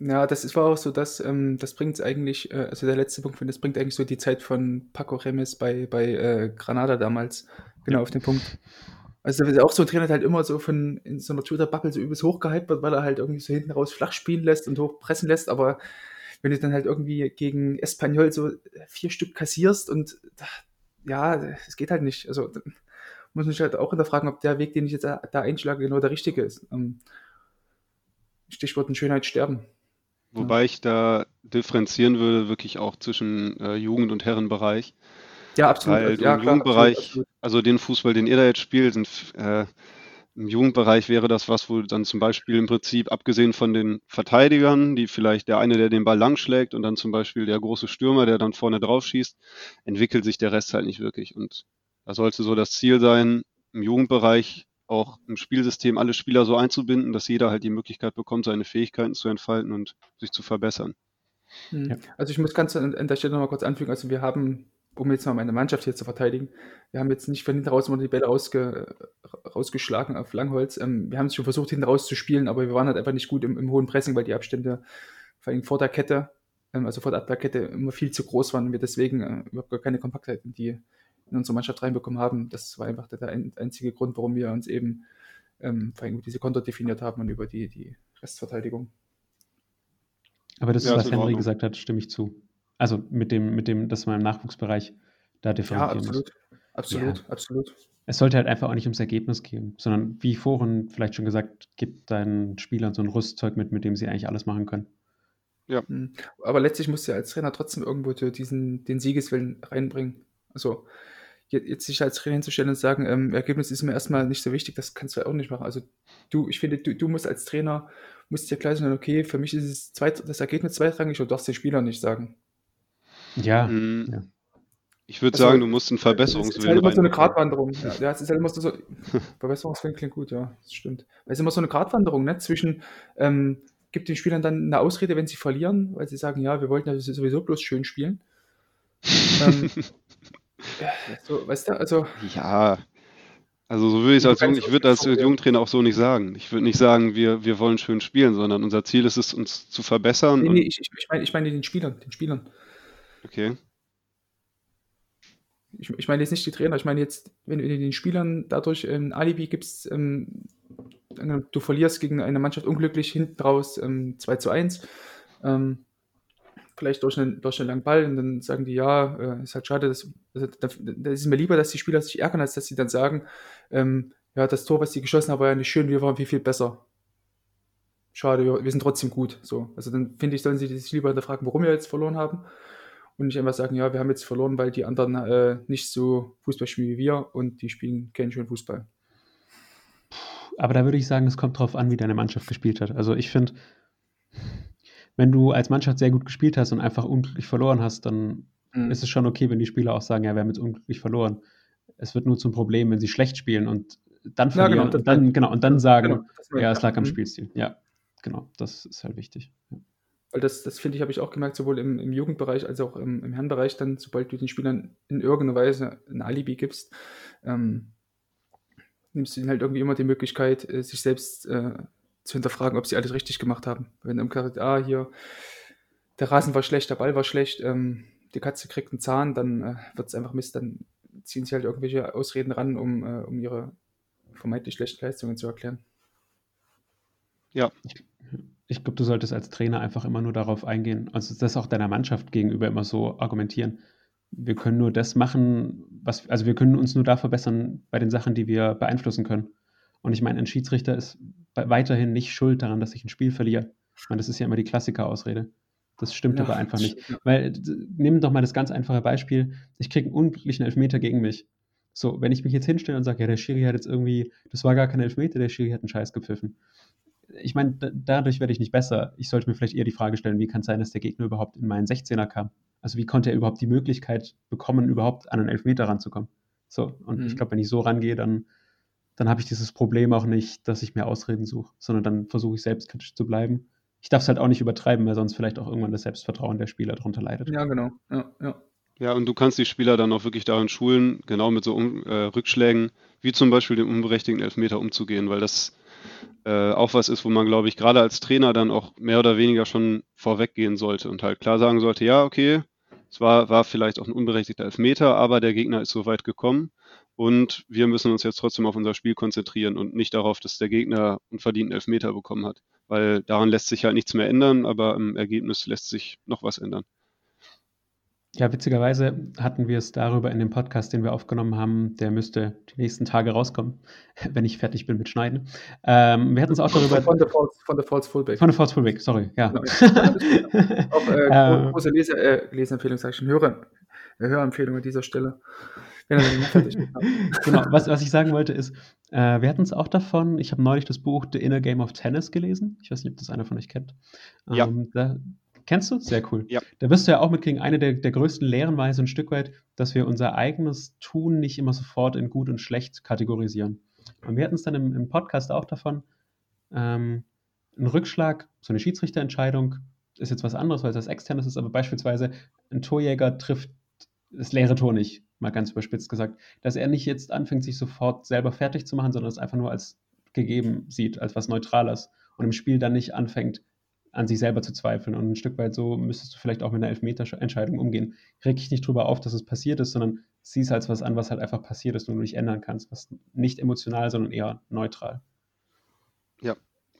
Ja, das ist, war auch so, dass ähm, das bringt eigentlich, äh, also der letzte Punkt, das bringt eigentlich so die Zeit von Paco Remes bei, bei äh, Granada damals genau auf den Punkt. Also auch so ein Trainer der halt immer so von in so einer Twitter-Bubble so übelst hochgehypt wird, weil er halt irgendwie so hinten raus flach spielen lässt und hochpressen lässt, aber wenn du dann halt irgendwie gegen Espanyol so vier Stück kassierst und ja, es geht halt nicht. Also muss man sich halt auch hinterfragen, ob der Weg, den ich jetzt da, da einschlage, genau der richtige ist. Ähm, Stichwort ein Schönheit sterben. Wobei ich da differenzieren würde, wirklich auch zwischen äh, Jugend- und Herrenbereich. Ja, absolut. Weil ja, im klar, Jugendbereich, absolut, absolut. also den Fußball, den ihr da jetzt spielt, sind, äh, im Jugendbereich wäre das was, wo dann zum Beispiel im Prinzip, abgesehen von den Verteidigern, die vielleicht der eine, der den Ball langschlägt und dann zum Beispiel der große Stürmer, der dann vorne drauf schießt, entwickelt sich der Rest halt nicht wirklich. Und da sollte so das Ziel sein, im Jugendbereich auch im Spielsystem alle Spieler so einzubinden, dass jeder halt die Möglichkeit bekommt, seine Fähigkeiten zu entfalten und sich zu verbessern. Hm. Ja. Also ich muss ganz an, an der Stelle nochmal kurz anfügen, also wir haben, um jetzt mal meine Mannschaft hier zu verteidigen, wir haben jetzt nicht von hinten raus immer die Bälle rausge, rausgeschlagen auf Langholz. Ähm, wir haben es schon versucht, hinten raus zu spielen, aber wir waren halt einfach nicht gut im, im hohen Pressing, weil die Abstände vor allem vor der Kette, ähm, also vor der Abwehrkette, immer viel zu groß waren und wir deswegen äh, überhaupt gar keine Kompaktheit in die in unsere Mannschaft reinbekommen haben. Das war einfach der, der einzige Grund, warum wir uns eben ähm, vor allem diese Konter definiert haben und über die, die Restverteidigung. Aber das, ja, was Henry gesagt hat, stimme ich zu. Also mit dem, mit dem, dass man im Nachwuchsbereich da differenzieren ja, absolut. muss. Absolut, ja. absolut. Es sollte halt einfach auch nicht ums Ergebnis gehen, sondern wie vorhin vielleicht schon gesagt, gibt deinen Spielern so ein Rüstzeug mit, mit dem sie eigentlich alles machen können. Ja. Hm. Aber letztlich musst du ja als Trainer trotzdem irgendwo diesen, den Siegeswillen reinbringen. Also jetzt sich als Trainer hinzustellen und sagen, ähm, Ergebnis ist mir erstmal nicht so wichtig, das kannst du auch nicht machen. Also du, ich finde, du, du musst als Trainer, musst dir klar sein, okay, für mich ist es zweit, das Ergebnis zweitrangig und du darfst den Spieler nicht sagen. Ja. Mhm. ja. Ich würde also, sagen, du musst einen Verbesserungswillen Es ist halt immer so eine Gratwanderung. Ja, ja, es ist halt immer so, Verbesserungswillen klingt gut, ja, das stimmt. Es ist immer so eine Gratwanderung, ne, zwischen, ähm, gibt den Spielern dann eine Ausrede, wenn sie verlieren, weil sie sagen, ja, wir wollten ja sowieso bloß schön spielen. ähm, so, weißt du, also. Ja, also so würde ich es als Jung, ich würde als Jugendtrainer auch so nicht sagen. Ich würde nicht sagen, wir, wir wollen schön spielen, sondern unser Ziel ist es, uns zu verbessern. Nee, nee, ich, ich, meine, ich meine den Spielern, den Spielern. Okay. Ich, ich meine jetzt nicht die Trainer, ich meine jetzt, wenn du den Spielern dadurch ein Alibi gibst, ähm, du verlierst gegen eine Mannschaft unglücklich hinten raus ähm, 2 zu 1, ähm, vielleicht durch einen, durch einen langen Ball und dann sagen die, ja, äh, ist halt schade, dass, also, da, da ist mir lieber, dass die Spieler sich ärgern, als dass sie dann sagen, ähm, ja, das Tor, was sie geschossen haben, war ja nicht schön, wir waren viel, viel besser. Schade, wir, wir sind trotzdem gut. So. Also dann finde ich, sollen sie sich lieber hinterfragen, warum wir jetzt verloren haben und nicht einfach sagen, ja, wir haben jetzt verloren, weil die anderen äh, nicht so Fußball spielen wie wir und die spielen keinen schönen Fußball. Aber da würde ich sagen, es kommt drauf an, wie deine Mannschaft gespielt hat. Also ich finde, wenn du als Mannschaft sehr gut gespielt hast und einfach unglücklich verloren hast, dann mhm. ist es schon okay, wenn die Spieler auch sagen, ja, wir haben jetzt unglücklich verloren. Es wird nur zum Problem, wenn sie schlecht spielen und dann Ja, genau, verlieren das und dann, genau, und dann sagen, genau, ja, es lag am Mhm. Spielstil. Ja, genau, das ist halt wichtig. Ja. Weil das, das finde ich, habe ich auch gemerkt, sowohl im, im Jugendbereich als auch im, im Herrenbereich, dann, sobald du den Spielern in irgendeiner Weise ein Alibi gibst, ähm, nimmst du ihnen halt irgendwie immer die Möglichkeit, äh, sich selbst äh, zu hinterfragen, ob sie alles richtig gemacht haben. Wenn im Charakter, ah, hier, der Rasen war schlecht, der Ball war schlecht, ähm, die Katze kriegt einen Zahn, dann äh, wird es einfach Mist, dann ziehen sie halt irgendwelche Ausreden ran, um, äh, um ihre vermeintlich schlechten Leistungen zu erklären. Ja, Ich glaube, du solltest als Trainer einfach immer nur darauf eingehen, also das auch deiner Mannschaft gegenüber immer so argumentieren. Wir können nur das machen, was, also wir können uns nur da verbessern bei den Sachen, die wir beeinflussen können. Und ich meine, ein Schiedsrichter ist weiterhin nicht schuld daran, dass ich ein Spiel verliere. Ich meine, das ist ja immer die Klassiker-Ausrede. Das stimmt Ja, aber einfach nicht. Weil, nimm doch mal das ganz einfache Beispiel, ich kriege einen unglücklichen Elfmeter gegen mich. So, wenn ich mich jetzt hinstelle und sage, ja, der Schiri hat jetzt irgendwie, das war gar kein Elfmeter, der Schiri hat einen Scheiß gepfiffen. Ich meine, da, dadurch werde ich nicht besser. Ich sollte mir vielleicht eher die Frage stellen, wie kann es sein, dass der Gegner überhaupt in meinen 16er kam? Also wie konnte er überhaupt die Möglichkeit bekommen, überhaupt an einen Elfmeter ranzukommen? So, und ich Mhm. glaube, wenn ich so rangehe, dann, dann habe ich dieses Problem auch nicht, dass ich mir Ausreden suche, sondern dann versuche ich selbstkritisch zu bleiben. Ich darf es halt auch nicht übertreiben, weil sonst vielleicht auch irgendwann das Selbstvertrauen der Spieler darunter leidet. Ja, genau. Ja, ja. Ja, und du kannst die Spieler dann auch wirklich darin schulen, genau mit so um, äh, Rückschlägen, wie zum Beispiel dem unberechtigten Elfmeter umzugehen, weil das äh, auch was ist, wo man, glaube ich, gerade als Trainer dann auch mehr oder weniger schon vorweggehen sollte und halt klar sagen sollte, ja, okay, es war, war vielleicht auch ein unberechtigter Elfmeter, aber der Gegner ist so weit gekommen und wir müssen uns jetzt trotzdem auf unser Spiel konzentrieren und nicht darauf, dass der Gegner einen verdienten Elfmeter bekommen hat, weil daran lässt sich halt nichts mehr ändern, aber im Ergebnis lässt sich noch was ändern. Ja, witzigerweise hatten wir es darüber in dem Podcast, den wir aufgenommen haben. Der müsste die nächsten Tage rauskommen, wenn ich fertig bin mit Schneiden. Ähm, wir hatten es auch darüber. Von der False, von der False Fullback. Von der False Fullback, sorry, ja. Auch äh, Ähm, große Leser, äh, Leserempfehlung, sage ich schon, Hörer, äh, Hörempfehlung an dieser Stelle. Wenn er fertig ist. genau, was, was ich sagen wollte ist, äh, wir hatten es auch davon, ich habe neulich das Buch The Inner Game of Tennis gelesen. Ich weiß nicht, ob das einer von euch kennt. Ja. Ähm, da, kennst du? Sehr cool. Ja. Da wirst du ja auch mitkriegen, eine der, der größten Lehren war so ein Stück weit, dass wir unser eigenes Tun nicht immer sofort in gut und schlecht kategorisieren. Und wir hatten es dann im, im Podcast auch davon, ähm, ein Rückschlag, so eine Schiedsrichterentscheidung ist jetzt was anderes, weil es das externes ist, aber beispielsweise ein Torjäger trifft das leere Tor nicht, mal ganz überspitzt gesagt, dass er nicht jetzt anfängt, sich sofort selber fertig zu machen, sondern es einfach nur als gegeben sieht, als was Neutrales und im Spiel dann nicht anfängt, an sich selber zu zweifeln. Und ein Stück weit so müsstest du vielleicht auch mit einer Elfmeter-Entscheidung umgehen. Reg dich nicht drüber auf, dass es passiert ist, sondern sieh es als was an, was halt einfach passiert ist und du nicht ändern kannst. Was nicht emotional, sondern eher neutral.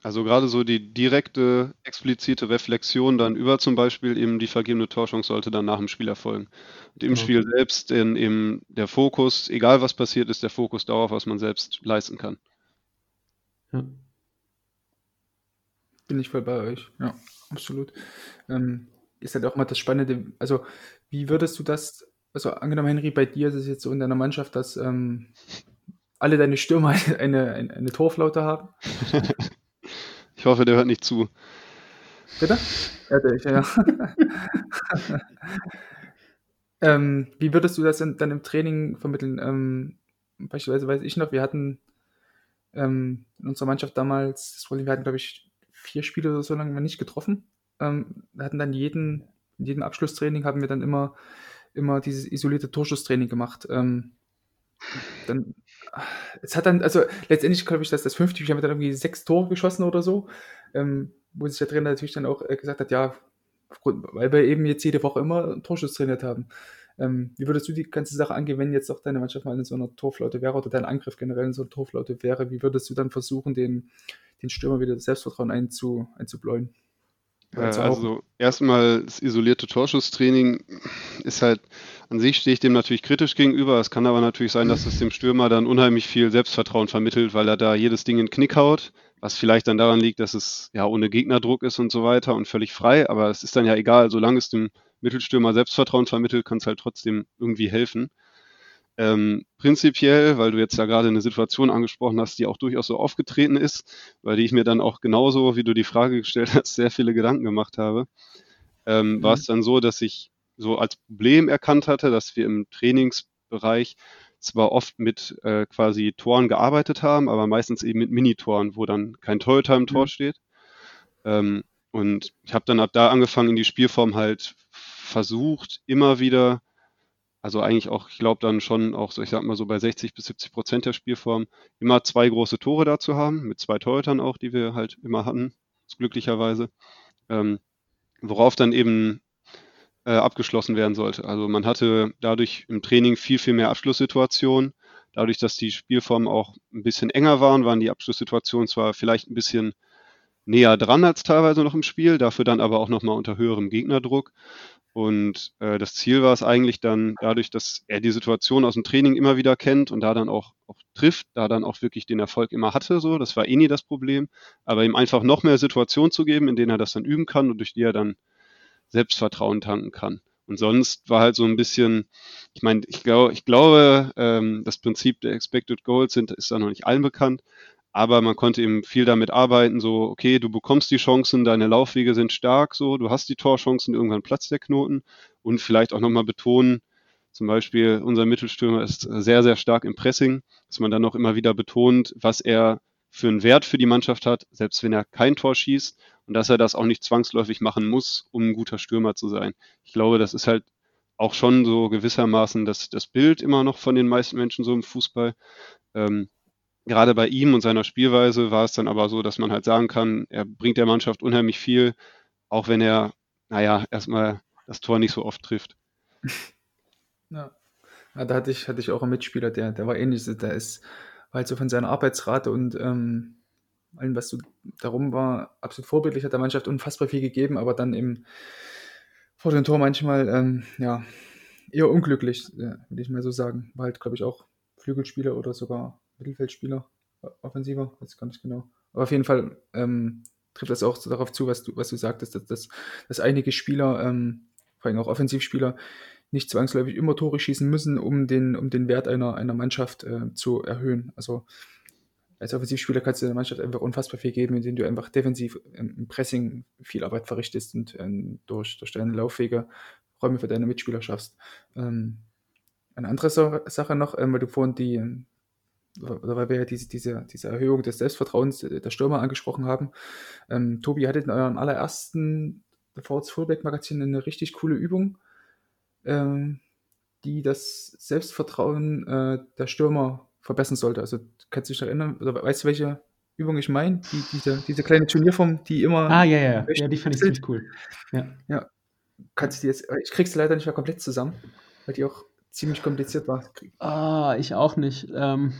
Also gerade so die direkte, explizite Reflexion dann über zum Beispiel eben die vergebene Torchance sollte dann nach dem Spiel erfolgen. Und im Genau. Spiel selbst in, eben der Fokus, egal was passiert ist, der Fokus darauf, was man selbst leisten kann. Ja. Bin ich voll bei euch. Ja, absolut. Ähm, ist halt auch mal das Spannende. Also, wie würdest du das, also angenommen, Henry, bei dir ist es jetzt so in deiner Mannschaft, dass ähm, alle deine Stürmer eine, eine, eine Torflaute haben? Ich hoffe, der hört nicht zu. Bitte? Ja, der, ja. ähm, wie würdest du das dann im Training vermitteln? Ähm, beispielsweise weiß ich noch, wir hatten ähm, in unserer Mannschaft damals, das Problem, wir hatten, glaube ich, vier Spiele oder so lange nicht getroffen. Ähm, wir hatten dann jeden, in jedem Abschlusstraining haben wir dann immer, immer dieses isolierte Torschusstraining gemacht. Ähm, dann, es hat dann, also letztendlich glaube ich, dass das fünfte Spiel haben dann irgendwie sechs Tore geschossen oder so, ähm, wo sich der Trainer natürlich dann auch äh, gesagt hat, ja, aufgrund, weil wir eben jetzt jede Woche immer einen Torschuss trainiert haben. Ähm, wie würdest du die ganze Sache angehen, wenn jetzt auch deine Mannschaft mal in so einer Torflaute wäre oder dein Angriff generell in so einer Torflaute wäre? Wie würdest du dann versuchen, den, den Stürmer wieder das Selbstvertrauen einzu, einzubläuen? Äh, also erstmal das isolierte Torschusstraining ist halt, an sich stehe ich dem natürlich kritisch gegenüber. Es kann aber natürlich sein, dass es dem Stürmer dann unheimlich viel Selbstvertrauen vermittelt, weil er da jedes Ding in den Knick haut, was vielleicht dann daran liegt, dass es ja ohne Gegnerdruck ist und so weiter und völlig frei. Aber es ist dann ja egal, solange es dem Mittelstürmer Selbstvertrauen vermittelt, kann es halt trotzdem irgendwie helfen. Ähm, prinzipiell, weil du jetzt ja gerade eine Situation angesprochen hast, die auch durchaus so aufgetreten ist, weil die ich mir dann auch genauso, wie du die Frage gestellt hast, sehr viele Gedanken gemacht habe, ähm, war Mhm. es dann so, dass ich so als Problem erkannt hatte, dass wir im Trainingsbereich zwar oft mit äh, quasi Toren gearbeitet haben, aber meistens eben mit Minitoren, wo dann kein Torhüter im Tor mhm. steht. Ähm, und ich habe dann ab da angefangen, in die Spielform halt versucht, immer wieder, also eigentlich auch, ich glaube dann schon auch so, ich sag mal so bei 60 bis 70 Prozent der Spielform, immer zwei große Tore da zu haben, mit zwei Torhütern auch, die wir halt immer hatten, glücklicherweise. Ähm, worauf dann eben äh, abgeschlossen werden sollte. Also man hatte dadurch im Training viel, viel mehr Abschlusssituationen. Dadurch, dass die Spielformen auch ein bisschen enger waren, waren die Abschlusssituationen zwar vielleicht ein bisschen näher dran als teilweise noch im Spiel, dafür dann aber auch nochmal unter höherem Gegnerdruck. Und äh, das Ziel war es eigentlich dann, dadurch, dass er die Situation aus dem Training immer wieder kennt und da dann auch, auch trifft, da dann auch wirklich den Erfolg immer hatte, so, das war eh nie das Problem, aber ihm einfach noch mehr Situationen zu geben, in denen er das dann üben kann und durch die er dann Selbstvertrauen tanken kann. Und sonst war halt so ein bisschen, ich meine, ich, glaub, ich glaube, ähm, das Prinzip der Expected Goals sind, ist da noch nicht allen bekannt, aber man konnte eben viel damit arbeiten, so, okay, du bekommst die Chancen, deine Laufwege sind stark, so, du hast die Torchancen, irgendwann platzt der Knoten und vielleicht auch nochmal betonen, zum Beispiel unser Mittelstürmer ist sehr, sehr stark im Pressing, dass man dann auch immer wieder betont, was er für einen Wert für die Mannschaft hat, selbst wenn er kein Tor schießt und dass er das auch nicht zwangsläufig machen muss, um ein guter Stürmer zu sein. Ich glaube, das ist halt auch schon so gewissermaßen das, das Bild immer noch von den meisten Menschen so im Fußball. Ähm, gerade bei ihm und seiner Spielweise war es dann aber so, dass man halt sagen kann, er bringt der Mannschaft unheimlich viel, auch wenn er, naja, erstmal das Tor nicht so oft trifft. Ja. ja, da hatte ich, hatte ich auch einen Mitspieler, der, der war ähnlich, der ist halt so von seiner Arbeitsrate und ähm, allem, was so darum war, absolut vorbildlich, hat der Mannschaft unfassbar viel gegeben, aber dann eben vor dem Tor manchmal, ähm, ja, eher unglücklich, äh, würde ich mal so sagen. War halt, glaube ich, auch Flügelspieler oder sogar Mittelfeldspieler, offensiver, weiß gar nicht genau. Aber auf jeden Fall ähm, trifft das auch darauf zu, was du, was du sagtest, dass, dass, dass einige Spieler, ähm, vor allem auch Offensivspieler, nicht zwangsläufig immer Tore schießen müssen, um den, um den Wert einer, einer Mannschaft äh, zu erhöhen. Also als Offensivspieler kannst du der Mannschaft einfach unfassbar viel geben, indem du einfach defensiv im Pressing viel Arbeit verrichtest und ähm, durch, durch deine Laufwege Räume für deine Mitspieler schaffst. Ähm, eine andere Sache noch, ähm, weil du vorhin die, oder weil wir ja diese, diese, diese Erhöhung des Selbstvertrauens der Stürmer angesprochen haben. Ähm, Tobi hatte in eurem allerersten VZ Fullback Magazin eine richtig coole Übung, ähm, die das Selbstvertrauen äh, der Stürmer verbessern sollte. Also kannst du dich erinnern, oder weißt du, welche Übung ich meine? Die, diese, diese kleine Turnierform, die immer. Ah, ja, ja, ja, die fand ich ziemlich cool. Ja. ja. Kannst du die jetzt, ich krieg's leider nicht mehr komplett zusammen, weil die auch ziemlich kompliziert war. Ah, ich auch nicht. Ähm,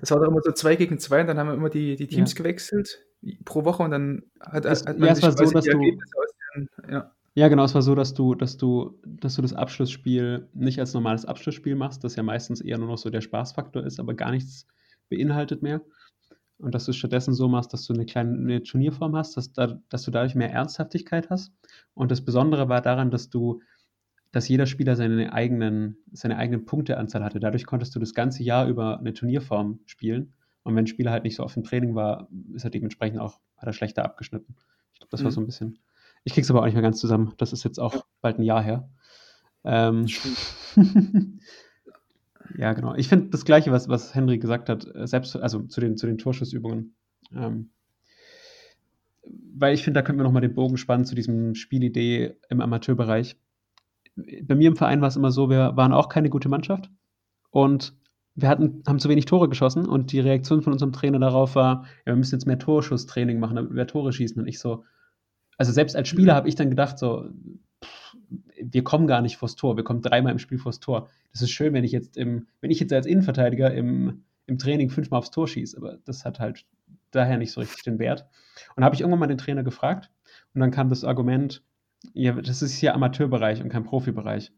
Das war doch immer so zwei gegen zwei und dann haben wir immer die, die Teams ja. gewechselt pro Woche und dann hat, es, hat man ja, sich so, dass du, den, ja. Ja. genau, es war so, dass du, dass du, dass du das Abschlussspiel nicht als normales Abschlussspiel machst, das ja meistens eher nur noch so der Spaßfaktor ist, aber gar nichts beinhaltet mehr. Und dass du es stattdessen so machst, dass du eine kleine eine Turnierform hast, dass, da, dass du dadurch mehr Ernsthaftigkeit hast. Und das Besondere war daran, dass du dass jeder Spieler seine eigenen, seine eigenen Punkteanzahl hatte. Dadurch konntest du das ganze Jahr über eine Turnierform spielen. Und wenn ein Spieler halt nicht so oft im Training war, ist er dementsprechend auch, hat er schlechter abgeschnitten. Ich glaube, das mhm. war so ein bisschen. Ich krieg's aber auch nicht mehr ganz zusammen. Das ist jetzt auch ja. bald ein Jahr her. Ähm, ja, genau. Ich finde das Gleiche, was, was Henry gesagt hat, äh, selbst, also zu den, zu den Torschussübungen. Ähm, weil ich finde, da können wir nochmal den Bogen spannen zu diesem Spielidee im Amateurbereich bei mir im Verein war es immer so, wir waren auch keine gute Mannschaft und wir hatten, haben zu wenig Tore geschossen und die Reaktion von unserem Trainer darauf war, ja, wir müssen jetzt mehr Torschusstraining machen, damit wir Tore schießen. Und ich so, also selbst als Spieler habe ich dann gedacht, so, pff, wir kommen gar nicht vors Tor, wir kommen dreimal im Spiel vors Tor. Das ist schön, wenn ich jetzt im, wenn ich jetzt als Innenverteidiger im, im Training fünfmal aufs Tor schieße, aber das hat halt daher nicht so richtig den Wert. Und habe ich irgendwann mal den Trainer gefragt und dann kam das Argument, ja, das ist hier Amateurbereich und kein Profibereich.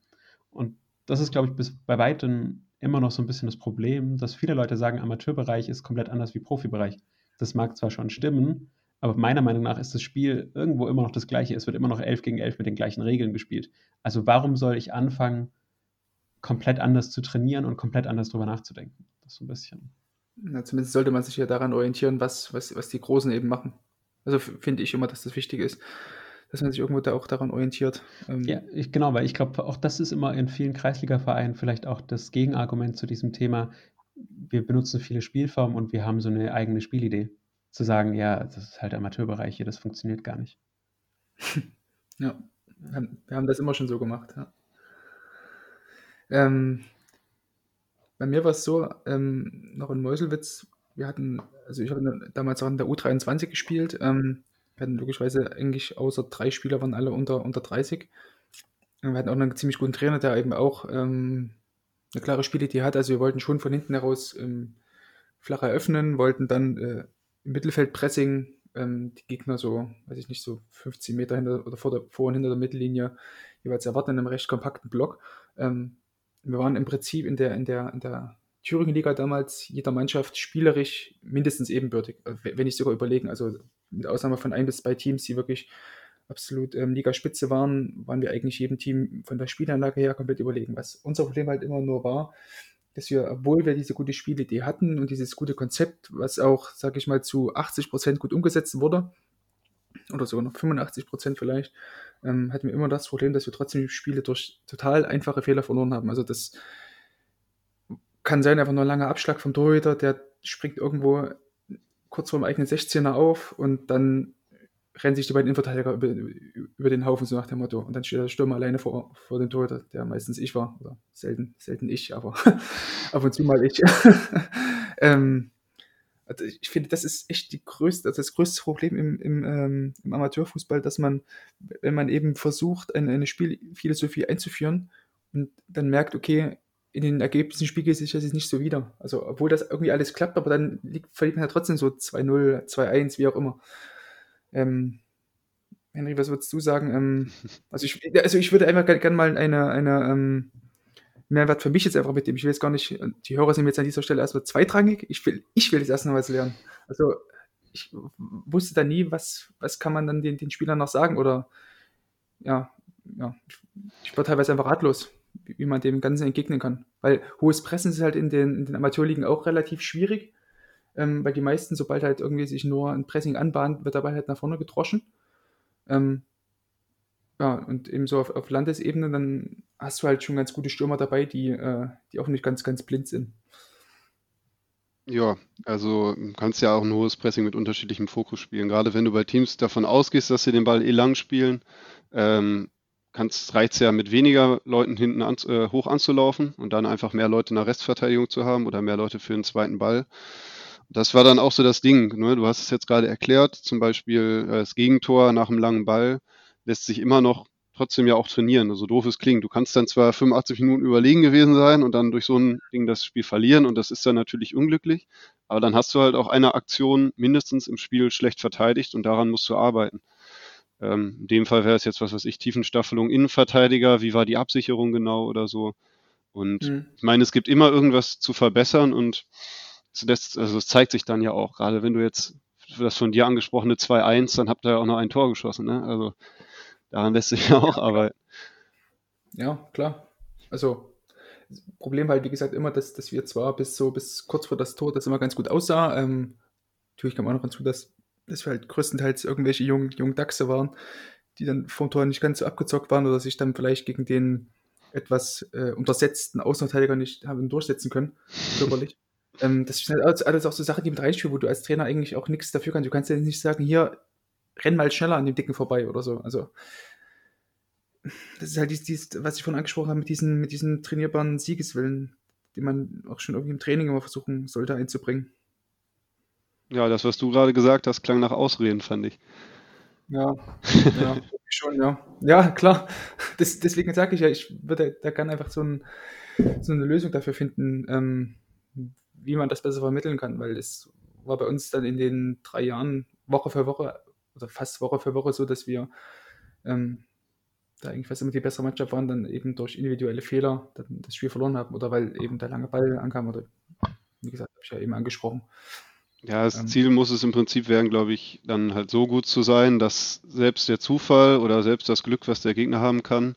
Und das ist, glaube ich, bis bei weitem immer noch so ein bisschen das Problem, dass viele Leute sagen, Amateurbereich ist komplett anders wie Profibereich. Das mag zwar schon stimmen, aber meiner Meinung nach ist das Spiel irgendwo immer noch das gleiche. Es wird immer noch 11 gegen 11 mit den gleichen Regeln gespielt. Also warum soll ich anfangen, komplett anders zu trainieren und komplett anders drüber nachzudenken? Das ist so ein bisschen. Na, zumindest sollte man sich ja daran orientieren, was, was, was die Großen eben machen. Also finde ich immer, dass das wichtig ist dass man sich irgendwo da auch daran orientiert. Ähm, ja, ich, genau, weil ich glaube, auch das ist immer in vielen Kreisliga-Vereinen vielleicht auch das Gegenargument zu diesem Thema. Wir benutzen viele Spielformen und wir haben so eine eigene Spielidee. Zu sagen, ja, das ist halt Amateurbereich hier, das funktioniert gar nicht. ja, wir haben das immer schon so gemacht. Ja. Ähm, bei mir war es so, ähm, noch in Meuselwitz, wir hatten, also ich habe damals auch in der U23 gespielt. Ähm, wir hatten logischerweise eigentlich außer drei Spieler waren alle unter, unter 30. Und wir hatten auch einen ziemlich guten Trainer, der eben auch ähm, eine klare Spielidee hat. Also wir wollten schon von hinten heraus ähm, flach eröffnen, wollten dann äh, im Mittelfeld Pressing ähm, die Gegner so, weiß ich nicht, so 15 Meter hinter oder vor, der, vor und hinter der Mittellinie jeweils erwarten in einem recht kompakten Block. Ähm, wir waren im Prinzip in der, in der, in der Thüringen-Liga damals jeder Mannschaft spielerisch mindestens ebenbürtig, äh, wenn ich sogar überlegen. Also mit Ausnahme von ein bis zwei Teams, die wirklich absolut ähm, Ligaspitze waren, waren wir eigentlich jedem Team von der Spielanlage her komplett überlegen. Was unser Problem halt immer nur war, dass wir, obwohl wir diese gute Spielidee hatten und dieses gute Konzept, was auch, sage ich mal, zu 80 Prozent gut umgesetzt wurde, oder sogar noch 85 Prozent vielleicht, ähm, hatten wir immer das Problem, dass wir trotzdem Spiele durch total einfache Fehler verloren haben. Also das kann sein, einfach nur ein langer Abschlag vom Torhüter, der springt irgendwo kurz vor dem eigenen 16er auf und dann rennen sich die beiden Innenverteidiger über, über, den Haufen, so nach dem Motto. Und dann steht der Stürmer alleine vor, vor dem Torhüter, der meistens ich war. Oder selten, selten ich, aber ab und zu mal ich. ähm, also ich finde, das ist echt die größte, also das größte Problem im, im, ähm, im Amateurfußball, dass man, wenn man eben versucht, eine, eine Spielphilosophie einzuführen und dann merkt, okay, in den Ergebnissen spiegelt sich das jetzt nicht so wieder. Also, obwohl das irgendwie alles klappt, aber dann liegt, verliert man ja trotzdem so 2-0, 2-1, wie auch immer. Ähm, Henry, was würdest du sagen? Ähm, also, ich, also ich würde einfach gerne gern mal eine, eine ähm, Mehrwert für mich jetzt einfach mitnehmen. Ich will jetzt gar nicht, die Hörer sind jetzt an dieser Stelle erstmal zweitrangig. Ich will, ich will jetzt erst noch was lernen. Also, ich wusste da nie, was, was kann man dann den, den Spielern noch sagen oder ja, ja, ich war teilweise einfach ratlos wie man dem Ganzen entgegnen kann. Weil hohes Pressen ist halt in den, in den Amateurligen auch relativ schwierig, ähm, weil die meisten, sobald halt irgendwie sich nur ein Pressing anbahnt, wird dabei halt nach vorne gedroschen. Ähm, ja, und eben so auf, auf, Landesebene, dann hast du halt schon ganz gute Stürmer dabei, die, äh, die auch nicht ganz, ganz blind sind. Ja, also kannst ja auch ein hohes Pressing mit unterschiedlichem Fokus spielen. Gerade wenn du bei Teams davon ausgehst, dass sie den Ball eh lang spielen, ähm, reicht es ja mit weniger Leuten hinten an, äh, hoch anzulaufen und dann einfach mehr Leute in der Restverteidigung zu haben oder mehr Leute für den zweiten Ball. Das war dann auch so das Ding. Ne? Du hast es jetzt gerade erklärt, zum Beispiel äh, das Gegentor nach einem langen Ball lässt sich immer noch trotzdem ja auch trainieren. Also doof es klingt. Du kannst dann zwar 85 Minuten überlegen gewesen sein und dann durch so ein Ding das Spiel verlieren und das ist dann natürlich unglücklich, aber dann hast du halt auch eine Aktion mindestens im Spiel schlecht verteidigt und daran musst du arbeiten. Ähm, in dem Fall wäre es jetzt, was weiß ich, Tiefenstaffelung, Innenverteidiger, wie war die Absicherung genau oder so. Und mhm. ich meine, es gibt immer irgendwas zu verbessern und das, also es zeigt sich dann ja auch, gerade wenn du jetzt das von dir angesprochene 2-1, dann habt ihr ja auch noch ein Tor geschossen, ne? Also daran lässt sich ja auch arbeiten. Ja, klar. Also Problem halt, wie gesagt, immer, dass, dass wir zwar bis so bis kurz vor das Tor das immer ganz gut aussah. Ähm, natürlich kam auch noch hinzu, dass dass wir halt größtenteils irgendwelche jungen, jungen Dachse waren, die dann vom Tor nicht ganz so abgezockt waren oder sich dann vielleicht gegen den etwas äh, untersetzten Außenverteidiger nicht haben durchsetzen können, körperlich. Ähm, das sind halt alles auch so Sachen, die mit reinspielen, wo du als Trainer eigentlich auch nichts dafür kannst. Du kannst ja nicht sagen, hier, renn mal schneller an dem Dicken vorbei oder so. Also, das ist halt dies, dies, was ich vorhin angesprochen habe, mit diesen, mit diesen trainierbaren Siegeswillen, die man auch schon irgendwie im Training immer versuchen sollte einzubringen. Ja, das, was du gerade gesagt hast, klang nach Ausreden, fand ich. Ja, ja, schon, ja. Ja, klar. Das, deswegen sage ich ja, ich würde da gerne einfach so, ein, so, eine Lösung dafür finden, ähm, wie man das besser vermitteln kann, weil es war bei uns dann in den drei Jahren Woche für Woche, oder fast Woche für Woche so, dass wir ähm, da eigentlich fast immer die bessere Mannschaft waren, dann eben durch individuelle Fehler dann das Spiel verloren haben oder weil eben der lange Ball ankam oder wie gesagt, habe ich ja eben angesprochen. Ja, das ähm, Ziel muss es im Prinzip werden, glaube ich, dann halt so gut zu sein, dass selbst der Zufall oder selbst das Glück, was der Gegner haben kann,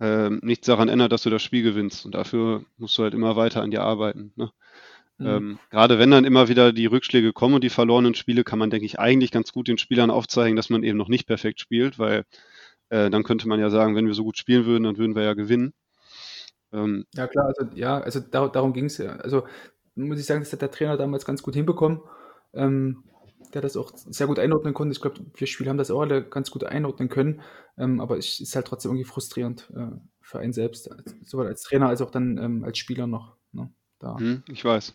äh, nichts daran ändert, dass du das Spiel gewinnst. Und dafür musst du halt immer weiter an dir arbeiten. Ne? Mhm. Ähm, gerade wenn dann immer wieder die Rückschläge kommen und die verlorenen Spiele, kann man, denke ich, eigentlich ganz gut den Spielern aufzeigen, dass man eben noch nicht perfekt spielt, weil äh, dann könnte man ja sagen, wenn wir so gut spielen würden, dann würden wir ja gewinnen. Ähm, ja, klar, also ja, also dar darum ging es ja. Also muss ich sagen, das hat der Trainer damals ganz gut hinbekommen. Ähm, der das auch sehr gut einordnen konnte. Ich glaube, wir Spieler haben das auch alle ganz gut einordnen können. Ähm, aber es ist halt trotzdem irgendwie frustrierend äh, für einen selbst, sowohl als Trainer als auch dann ähm, als Spieler noch. Ne, da. Hm, ich weiß.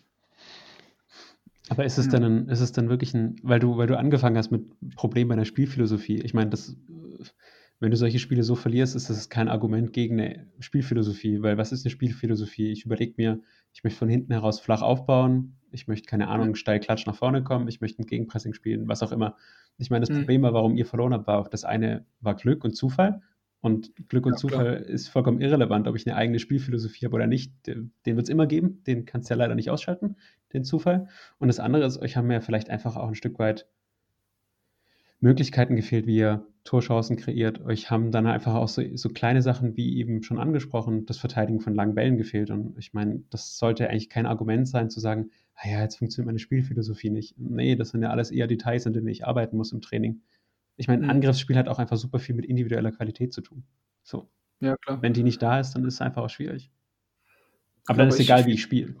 Aber ist es ja. dann, ist es dann wirklich ein, weil du, weil du angefangen hast mit Problemen bei der Spielphilosophie? Ich meine, das, wenn du solche Spiele so verlierst, ist das kein Argument gegen eine Spielphilosophie, weil was ist eine Spielphilosophie? Ich überlege mir, ich möchte von hinten heraus flach aufbauen, ich möchte, keine Ahnung, steil klatsch nach vorne kommen, ich möchte ein Gegenpressing spielen, was auch immer. Ich meine, das mhm. Problem war, warum ihr verloren habt, war auch das eine war Glück und Zufall. Und Glück und ja, Zufall klar. ist vollkommen irrelevant, ob ich eine eigene Spielphilosophie habe oder nicht. Den wird es immer geben, den kannst du ja leider nicht ausschalten, den Zufall. Und das andere ist, euch haben ja vielleicht einfach auch ein Stück weit Möglichkeiten gefehlt, wie ihr Torchancen kreiert. Euch haben dann einfach auch so, so, kleine Sachen, wie eben schon angesprochen, das Verteidigen von langen Bällen gefehlt. Und ich meine, das sollte eigentlich kein Argument sein, zu sagen, ah ja, jetzt funktioniert meine Spielphilosophie nicht. Nee, das sind ja alles eher Details, an denen ich arbeiten muss im Training. Ich meine, mhm. Angriffsspiel hat auch einfach super viel mit individueller Qualität zu tun. So. Ja, klar. Wenn die nicht da ist, dann ist es einfach auch schwierig. Aber, dann ist egal, wie ich spiele.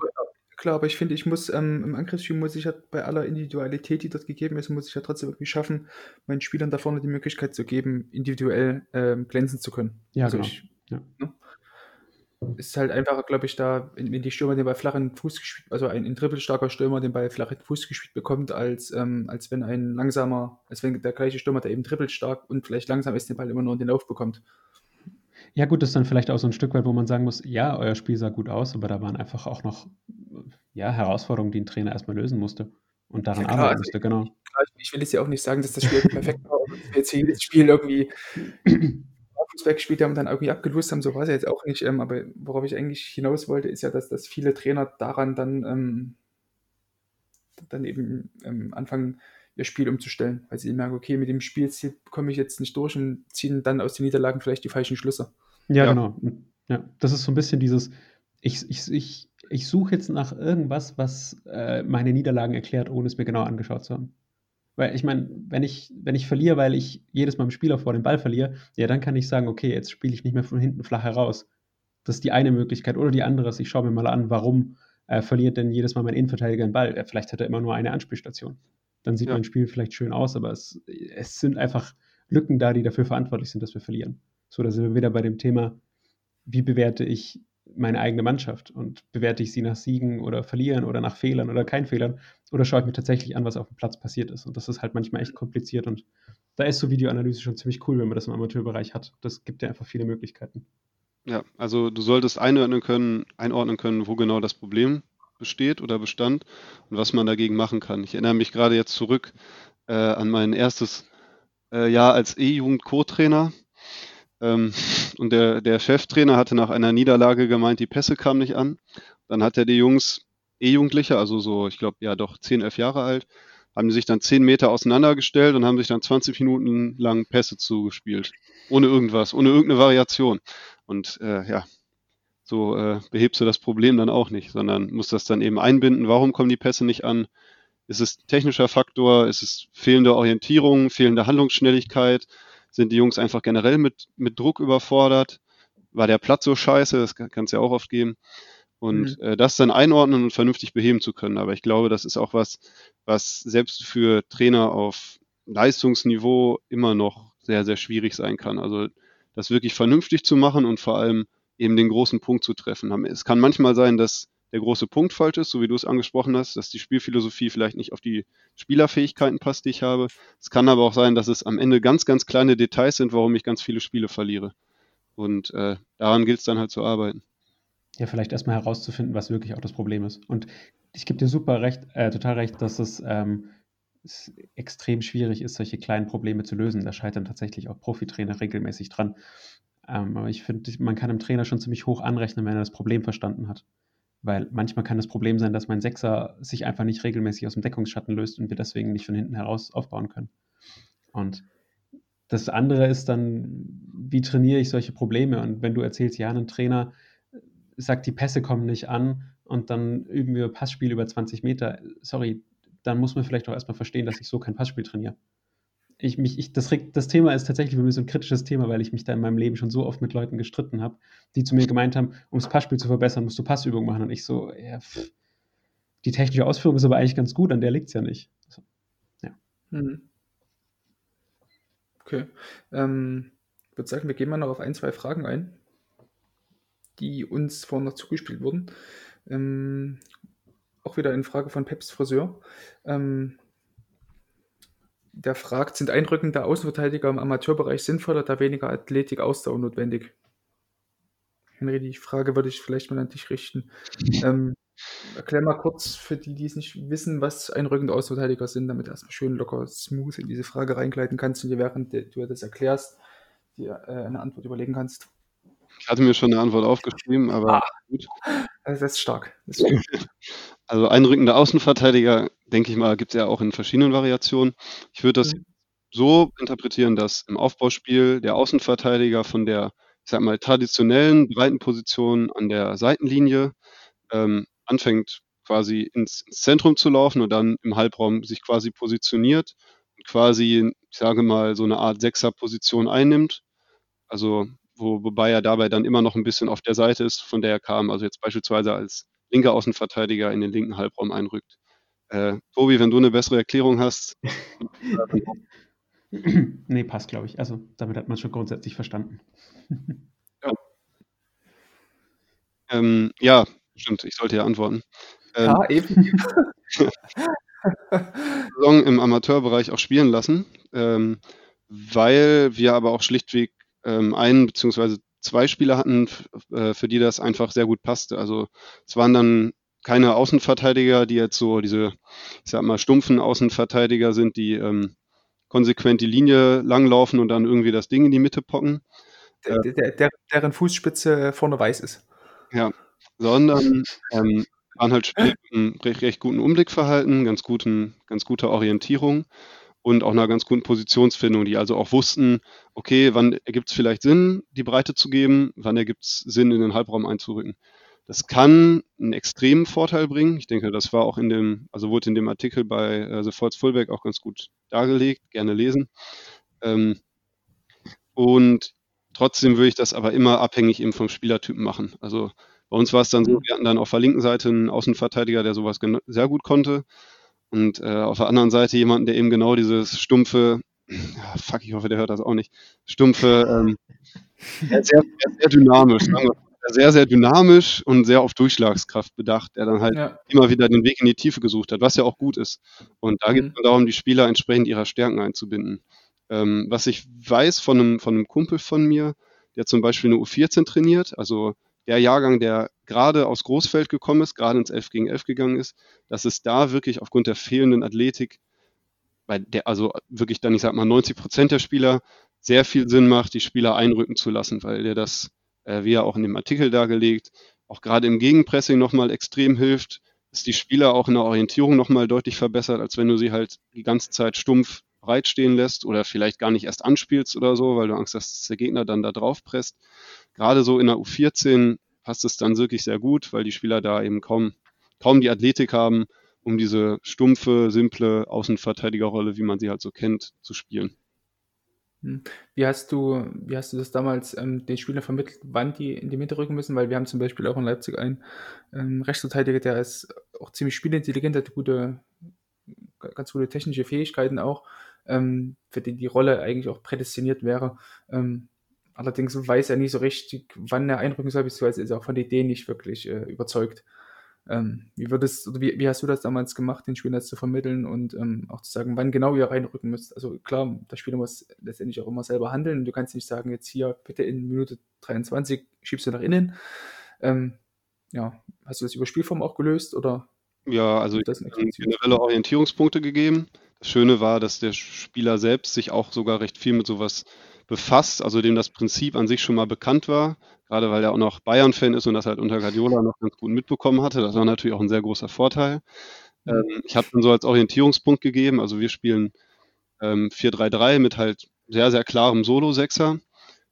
Klar, aber ich finde, ich muss ähm, im Angriffsspiel muss ich ja bei aller Individualität, die dort gegeben ist, muss ich ja trotzdem irgendwie schaffen, meinen Spielern da vorne die Möglichkeit zu geben, individuell ähm, glänzen zu können. Ja, also genau. Ich, ja. Ne? Ist halt einfacher, glaube ich, da, wenn, die Stürmer den Ball flach in den Fuß gespielt, also ein, ein dribbelstarker Stürmer den Ball flach in den Fuß gespielt bekommt, als, ähm, als wenn ein langsamer, als wenn der gleiche Stürmer, der eben dribbelstark und vielleicht langsam ist, den Ball immer nur in den Lauf bekommt. Ja, gut, das ist dann vielleicht auch so ein Stück weit, wo man sagen muss, ja, euer Spiel sah gut aus, aber da waren einfach auch noch ja, Herausforderungen, die ein Trainer erstmal lösen musste und daran ja, klar, arbeiten also musste, genau. Ich, ich will jetzt ja auch nicht sagen, dass das Spiel perfekt war und wir jetzt jedes Spiel irgendwie Fußball gespielt haben und dann irgendwie abgelöst haben, so war es ja jetzt auch nicht. Ähm, aber worauf ich eigentlich hinaus wollte, ist ja, dass, dass viele Trainer daran dann, ähm, dann eben ähm, anfangen, ihr Spiel umzustellen, weil sie merken, okay, mit dem Spielziel komme ich jetzt nicht durch und ziehen dann aus den Niederlagen vielleicht die falschen Schlüsse. Ja, ja. genau. Ja, das ist so ein bisschen dieses, ich, ich, ich, ich suche jetzt nach irgendwas, was äh, meine Niederlagen erklärt, ohne es mir genau angeschaut zu haben. Weil ich meine, wenn ich, wenn ich verliere, weil ich jedes Mal im Spieler vor den Ball verliere, ja, dann kann ich sagen, okay, jetzt spiele ich nicht mehr von hinten flach heraus. Das ist die eine Möglichkeit. Oder die andere ist, ich schaue mir mal an, warum äh, verliert denn jedes Mal mein Innenverteidiger den Ball? Vielleicht hat er immer nur eine Anspielstation. Dann sieht ja. mein Spiel vielleicht schön aus, aber es, es sind einfach Lücken da, die dafür verantwortlich sind, dass wir verlieren. So, da sind wir wieder bei dem Thema, wie bewerte ich meine eigene Mannschaft und bewerte ich sie nach Siegen oder Verlieren oder nach Fehlern oder kein Fehlern oder schaue ich mir tatsächlich an, was auf dem Platz passiert ist. Und das ist halt manchmal echt kompliziert und da ist so Videoanalyse schon ziemlich cool, wenn man das im Amateurbereich hat. Das gibt ja einfach viele Möglichkeiten. Ja, also du solltest einordnen können, einordnen können, wo genau das Problem besteht oder bestand und was man dagegen machen kann. Ich erinnere mich gerade jetzt zurück äh, an mein erstes äh, Jahr als E-Jugend-Co-Trainer. Ähm, und der, der Cheftrainer hatte nach einer Niederlage gemeint, die Pässe kamen nicht an. Dann hat er die Jungs, E-Jugendliche, also so, ich glaube, ja doch 10, 11 Jahre alt, haben sich dann 10 Meter auseinandergestellt und haben sich dann 20 Minuten lang Pässe zugespielt. Ohne irgendwas, ohne irgendeine Variation. Und äh, ja, so äh, behebst du das Problem dann auch nicht, sondern musst das dann eben einbinden. Warum kommen die Pässe nicht an? Ist es technischer Faktor? Ist es fehlende Orientierung, fehlende Handlungsschnelligkeit? Sind die Jungs einfach generell mit, mit Druck überfordert? War der Platz so scheiße? Das kann es ja auch oft geben. Und mhm. äh, das dann einordnen und vernünftig beheben zu können. Aber ich glaube, das ist auch was, was selbst für Trainer auf Leistungsniveau immer noch sehr, sehr schwierig sein kann. Also das wirklich vernünftig zu machen und vor allem eben den großen Punkt zu treffen. Es kann manchmal sein, dass der große Punkt falsch ist, so wie du es angesprochen hast, dass die Spielphilosophie vielleicht nicht auf die Spielerfähigkeiten passt, die ich habe. Es kann aber auch sein, dass es am Ende ganz, ganz kleine Details sind, warum ich ganz viele Spiele verliere. Und äh, daran gilt es dann halt zu arbeiten. Ja, vielleicht erstmal herauszufinden, was wirklich auch das Problem ist. Und ich gebe dir super recht, äh, total recht, dass es, ähm, es extrem schwierig ist, solche kleinen Probleme zu lösen. Da scheitern tatsächlich auch Profitrainer regelmäßig dran. Ähm, aber ich finde, man kann dem Trainer schon ziemlich hoch anrechnen, wenn er das Problem verstanden hat. Weil manchmal kann das Problem sein, dass mein Sechser sich einfach nicht regelmäßig aus dem Deckungsschatten löst und wir deswegen nicht von hinten heraus aufbauen können. Und das andere ist dann, wie trainiere ich solche Probleme? Und wenn du erzählst, ja, ein Trainer sagt, die Pässe kommen nicht an und dann üben wir Passspiel über 20 Meter. Sorry, dann muss man vielleicht auch erstmal verstehen, dass ich so kein Passspiel trainiere. Ich, mich, ich, das, das Thema ist tatsächlich für mich so ein kritisches Thema, weil ich mich da in meinem Leben schon so oft mit Leuten gestritten habe, die zu mir gemeint haben, um das Passspiel zu verbessern, musst du Passübungen machen. Und ich so, ja, pff, die technische Ausführung ist aber eigentlich ganz gut, an der liegt es ja nicht. So, ja. Mhm. Okay. Ähm, ich würde sagen, wir gehen mal noch auf ein, zwei Fragen ein, die uns vorhin noch zugespielt wurden. Ähm, auch wieder eine Frage von Peps Friseur. Ähm, der fragt, sind einrückende Außenverteidiger im Amateurbereich sinnvoller, da weniger Athletik, Ausdauer notwendig? Henry, die Frage würde ich vielleicht mal an dich richten. Ähm, erklär mal kurz für die, die es nicht wissen, was einrückende Außenverteidiger sind, damit du erstmal schön locker smooth in diese Frage reingleiten kannst und dir während du das erklärst, dir äh, eine Antwort überlegen kannst. Ich hatte mir schon eine Antwort aufgeschrieben, aber ah, gut. Also das ist stark. Das ist. Also einrückende Außenverteidiger, denke ich mal, gibt es ja auch in verschiedenen Variationen. Ich würde das mhm. so interpretieren, dass im Aufbauspiel der Außenverteidiger von der, ich sag mal, traditionellen breiten Position an der Seitenlinie ähm, anfängt quasi ins, ins, Zentrum zu laufen und dann im Halbraum sich quasi positioniert und quasi, ich sage mal, so eine Art Sechser-Position einnimmt. Also wo, wobei er dabei dann immer noch ein bisschen auf der Seite ist, von der er kam. Also jetzt beispielsweise als linker Außenverteidiger in den linken Halbraum einrückt. Äh, Tobi, wenn du eine bessere Erklärung hast. nee, passt, glaube ich. Also damit hat man schon grundsätzlich verstanden. ja. Ähm, ja, stimmt, ich sollte ja antworten. Ähm, ja, eben. Saison im Amateurbereich auch spielen lassen, ähm, weil wir aber auch schlichtweg ähm, einen beziehungsweise zwei Spieler hatten, äh, für die das einfach sehr gut passte. Also es waren dann keine Außenverteidiger, die jetzt so diese, ich sag mal, stumpfen Außenverteidiger sind, die ähm, konsequent die Linie langlaufen und dann irgendwie das Ding in die Mitte pocken. Der, der, der, deren Fußspitze vorne weiß ist. Ja, sondern ähm, waren halt mit einem recht, recht guten Umblickverhalten, ganz, guten, ganz guter Orientierung und auch einer ganz guten Positionsfindung, die also auch wussten, okay, wann ergibt es vielleicht Sinn, die Breite zu geben, wann ergibt es Sinn, in den Halbraum einzurücken. Das kann einen extremen Vorteil bringen. Ich denke, das war auch in dem, also wurde in dem Artikel bei äh, The Falls Fullback auch ganz gut dargelegt, gerne lesen. Ähm, und trotzdem würde ich das aber immer abhängig eben vom Spielertypen machen. Also bei uns war es dann so, wir hatten dann auf der linken Seite einen Außenverteidiger, der sowas sehr gut konnte. Und äh, auf der anderen Seite jemanden, der eben genau dieses stumpfe, ja, fuck, ich hoffe, der hört das auch nicht, stumpfe, ähm, sehr, sehr, sehr dynamisch, sehr, sehr dynamisch und sehr auf Durchschlagskraft bedacht, der dann halt ja. immer wieder den Weg in die Tiefe gesucht hat, was ja auch gut ist. Und da mhm. geht es darum, die Spieler entsprechend ihrer Stärken einzubinden. Ähm, was ich weiß von einem, von einem Kumpel von mir, der zum Beispiel eine U14 trainiert, also der Jahrgang, der gerade aus Großfeld gekommen ist, gerade ins 11 gegen 11 gegangen ist, dass es da wirklich aufgrund der fehlenden Athletik, bei der, also wirklich dann, ich sag mal, 90 Prozent der Spieler sehr viel Sinn macht, die Spieler einrücken zu lassen, weil der das, äh, wie er auch in dem Artikel dargelegt, auch gerade im Gegenpressing nochmal extrem hilft, dass die Spieler auch in der Orientierung nochmal deutlich verbessert, als wenn du sie halt die ganze Zeit stumpf breit stehen lässt oder vielleicht gar nicht erst anspielst oder so, weil du Angst hast, dass der Gegner dann da drauf presst gerade so in der U14 passt es dann wirklich sehr gut, weil die Spieler da eben kaum, kaum die Athletik haben, um diese stumpfe, simple Außenverteidigerrolle, wie man sie halt so kennt, zu spielen. Hm. Wie hast du, wie hast du das damals ähm, den Spielern vermittelt, wann die in die Mitte rücken müssen? Weil wir haben zum Beispiel auch in Leipzig einen ähm, Rechtsverteidiger, der ist auch ziemlich spielintelligent, hat gute, ganz gute technische Fähigkeiten auch, ähm, für die die Rolle eigentlich auch prädestiniert wäre. Ähm, Allerdings weiß er nicht so richtig, wann er einrücken soll, beziehungsweise ist er auch von der Idee nicht wirklich äh, überzeugt. Ähm, wie, würdest, wie, wie, hast du das damals gemacht, den Spielern zu vermitteln und ähm, auch zu sagen, wann genau ihr reinrücken müsst? Also klar, der Spieler muss letztendlich auch immer selber handeln. Du kannst nicht sagen, jetzt hier bitte in Minute 23 schiebst du nach innen. Ähm, ja, hast du das über Spielform auch gelöst oder? Ja, also ich habe generelle Orientierungspunkte gegeben. Das Schöne war, dass der Spieler selbst sich auch sogar recht viel mit sowas befasst, also dem das Prinzip an sich schon mal bekannt war, gerade weil er auch noch Bayern-Fan ist und das halt unter Guardiola noch ganz gut mitbekommen hatte. Das war natürlich auch ein sehr großer Vorteil. Ähm, ich habe dann so als Orientierungspunkt gegeben, also wir spielen ähm, 4-3-3 mit halt sehr, sehr klarem Solo-Sechser.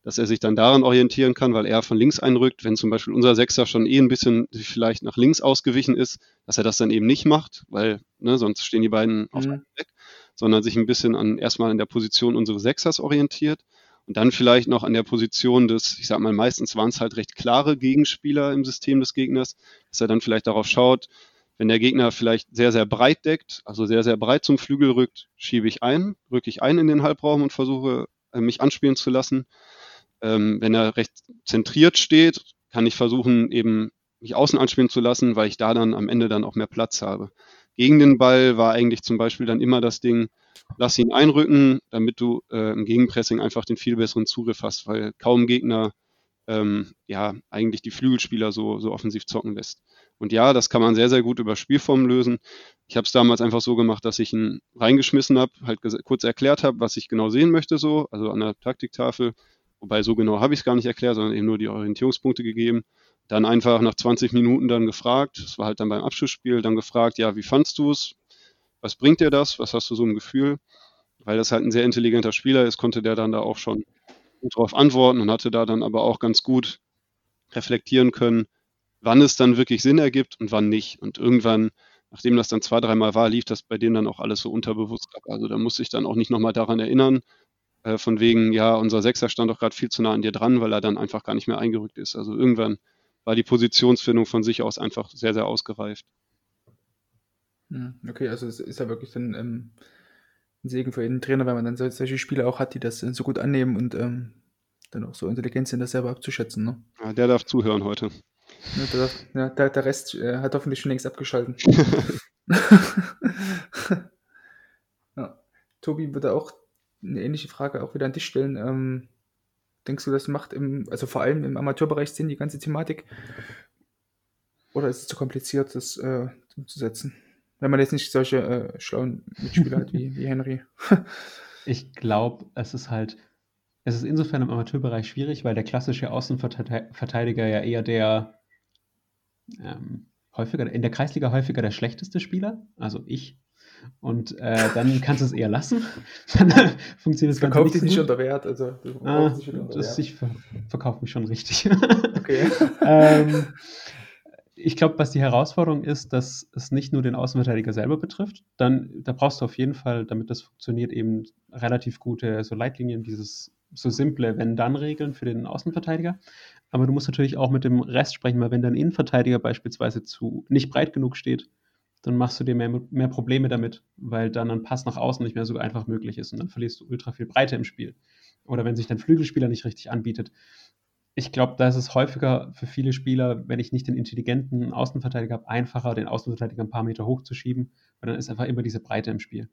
dass er sich dann daran orientieren kann, weil er von links einrückt, wenn zum Beispiel unser Sechser schon eh ein bisschen vielleicht nach links ausgewichen ist, dass er das dann eben nicht macht, weil ne, sonst stehen die beiden auf mhm. weg, sondern sich ein bisschen an erstmal an der Position unseres Sechsers orientiert und dann vielleicht noch an der Position des, ich sag mal, meistens waren es halt recht klare Gegenspieler im System des Gegners, dass er dann vielleicht darauf schaut, wenn der Gegner vielleicht sehr, sehr breit deckt, also sehr, sehr breit zum Flügel rückt, schiebe ich ein, rücke ich ein in den Halbraum und versuche, äh, mich anspielen zu lassen. Ähm, wenn er recht zentriert steht, kann ich versuchen, eben mich außen anspielen zu lassen, weil ich da dann am Ende dann auch mehr Platz habe. Gegen den Ball war eigentlich zum Beispiel dann immer das Ding, lass ihn einrücken, damit du äh, im Gegenpressing einfach den viel besseren Zugriff hast, weil kaum Gegner ähm, ja eigentlich die Flügelspieler so, so offensiv zocken lässt. Und ja, das kann man sehr, sehr gut über Spielformen lösen. Ich habe es damals einfach so gemacht, dass ich ihn reingeschmissen habe, halt kurz erklärt habe, was ich genau sehen möchte, so, also an der Taktiktafel, Wobei so genau habe ich es gar nicht erklärt, sondern eben nur die Orientierungspunkte gegeben. Dann einfach nach 20 Minuten dann gefragt, das war halt dann beim Abschlussspiel, dann gefragt, ja, wie fandst du es? Was bringt dir das? Was hast du so ein Gefühl? Weil das halt ein sehr intelligenter Spieler ist, konnte der dann da auch schon gut darauf antworten und hatte da dann aber auch ganz gut reflektieren können, wann es dann wirklich Sinn ergibt und wann nicht. Und irgendwann, nachdem das dann zwei, dreimal war, lief das bei dem dann auch alles so unterbewusst ab. Also da musste ich dann auch nicht nochmal daran erinnern, äh, von wegen, ja, unser Sechser stand doch gerade viel zu nah an dir dran, weil er dann einfach gar nicht mehr eingerückt ist. Also irgendwann war die Positionsfindung von sich aus einfach sehr, sehr ausgereift. Hm, okay, also es ist ja wirklich dann ähm, ein Segen für jeden Trainer, weil man dann solche Spieler auch hat, die das so gut annehmen und ähm, dann auch so intelligent sind, das selber abzuschätzen. Ne? Ja, der darf zuhören heute. Ja, der, darf, ja, der, der Rest äh, hat hoffentlich schon längst abgeschalten. ja. Tobi würde auch eine ähnliche Frage auch wieder an dich stellen. Ähm, denkst du, das macht im, also vor allem im Amateurbereich Sinn, die ganze Thematik? Oder ist es zu kompliziert, das äh, umzusetzen? Wenn man jetzt nicht solche äh, schlauen Mitspieler hat wie, wie Henry. ich glaube, es ist halt, es ist insofern im Amateurbereich schwierig, weil der klassische Außenverteidiger ja eher der ähm, häufiger, in der Kreisliga häufiger der schlechteste Spieler, also ich und äh, dann kannst du es eher lassen. dann funktioniert es Verkauft dich nicht unter Wert. Also, ah, das, ich ver verkaufe mich schon richtig. okay. ähm, ich glaube, was die Herausforderung ist, dass es nicht nur den Außenverteidiger selber betrifft. Dann, da brauchst du auf jeden Fall, damit das funktioniert, eben relativ gute so Leitlinien, dieses so simple Wenn-Dann-Regeln für den Außenverteidiger. Aber du musst natürlich auch mit dem Rest sprechen, weil wenn dein Innenverteidiger beispielsweise zu nicht breit genug steht, dann machst du dir mehr, mehr Probleme damit, weil dann ein Pass nach außen nicht mehr so einfach möglich ist und dann verlierst du ultra viel Breite im Spiel. Oder wenn sich dein Flügelspieler nicht richtig anbietet. Ich glaube, da ist es häufiger für viele Spieler, wenn ich nicht den intelligenten Außenverteidiger habe, einfacher, den Außenverteidiger ein paar Meter hochzuschieben, weil dann ist einfach immer diese Breite im Spiel.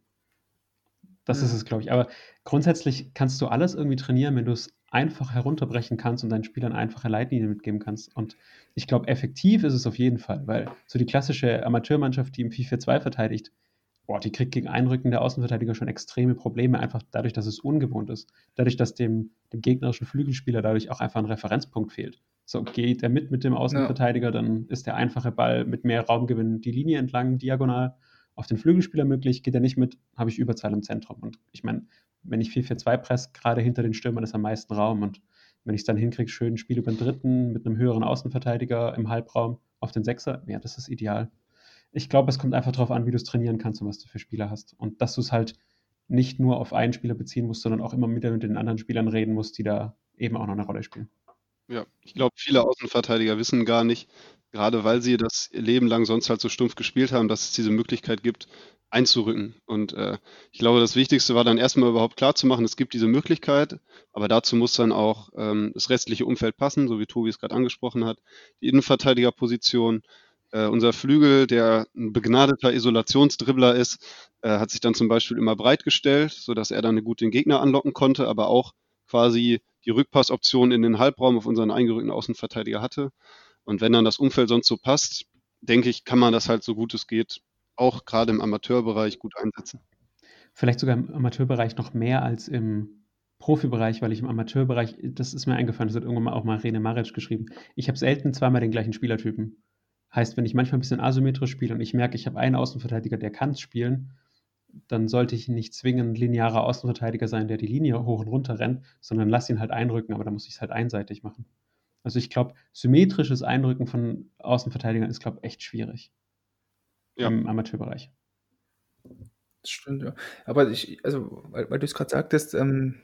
Das mhm. ist es, glaube ich. Aber grundsätzlich kannst du alles irgendwie trainieren, wenn du es einfach herunterbrechen kannst und deinen Spielern einfache Leitlinien mitgeben kannst. Und ich glaube, effektiv ist es auf jeden Fall, weil so die klassische Amateurmannschaft, die im 4-4-2 verteidigt, boah, die kriegt gegen Einrücken der Außenverteidiger schon extreme Probleme, einfach dadurch, dass es ungewohnt ist. Dadurch, dass dem, dem gegnerischen Flügelspieler dadurch auch einfach ein Referenzpunkt fehlt. So geht er mit mit dem Außenverteidiger, ja. dann ist der einfache Ball mit mehr Raumgewinn die Linie entlang, diagonal auf den Flügelspieler möglich. Geht er nicht mit, habe ich Überzahl im Zentrum. Und ich meine, wenn ich 4-4-2 presse, gerade hinter den Stürmern ist am meisten Raum. Und wenn ich es dann hinkriege, schön Spiel über den dritten mit einem höheren Außenverteidiger im Halbraum auf den Sechser, ja, das ist ideal. Ich glaube, es kommt einfach darauf an, wie du es trainieren kannst und was du für Spieler hast. Und dass du es halt nicht nur auf einen Spieler beziehen musst, sondern auch immer wieder mit den anderen Spielern reden musst, die da eben auch noch eine Rolle spielen. Ja, ich glaube, viele Außenverteidiger wissen gar nicht, gerade weil sie das Leben lang sonst halt so stumpf gespielt haben, dass es diese Möglichkeit gibt, einzurücken. Und äh, ich glaube, das Wichtigste war dann erstmal überhaupt klar zu machen, es gibt diese Möglichkeit, aber dazu muss dann auch ähm, das restliche Umfeld passen, so wie Tobi es gerade angesprochen hat. Die Innenverteidigerposition, äh, unser Flügel, der ein begnadeter Isolationsdribbler ist, äh, hat sich dann zum Beispiel immer breit gestellt, sodass er dann gut den Gegner anlocken konnte, aber auch quasi die Rückpassoption in den Halbraum auf unseren eingerückten Außenverteidiger hatte. Und wenn dann das Umfeld sonst so passt, denke ich, kann man das halt so gut es geht auch gerade im Amateurbereich gut einsetzen. Vielleicht sogar im Amateurbereich noch mehr als im Profibereich, weil ich im Amateurbereich, das ist mir eingefallen, das hat irgendwann mal auch mal Rene Maric geschrieben. Ich habe selten zweimal den gleichen Spielertypen. Heißt, wenn ich manchmal ein bisschen asymmetrisch spiele und ich merke, ich habe einen Außenverteidiger, der kann es spielen, dann sollte ich nicht zwingend linearer Außenverteidiger sein, der die Linie hoch und runter rennt, sondern lass ihn halt einrücken, aber da muss ich es halt einseitig machen. Also ich glaube, symmetrisches Einrücken von Außenverteidigern ist, glaube ich, echt schwierig ja. im Amateurbereich. Das stimmt, ja. Aber ich, also, weil, weil du es gerade sagtest, ähm,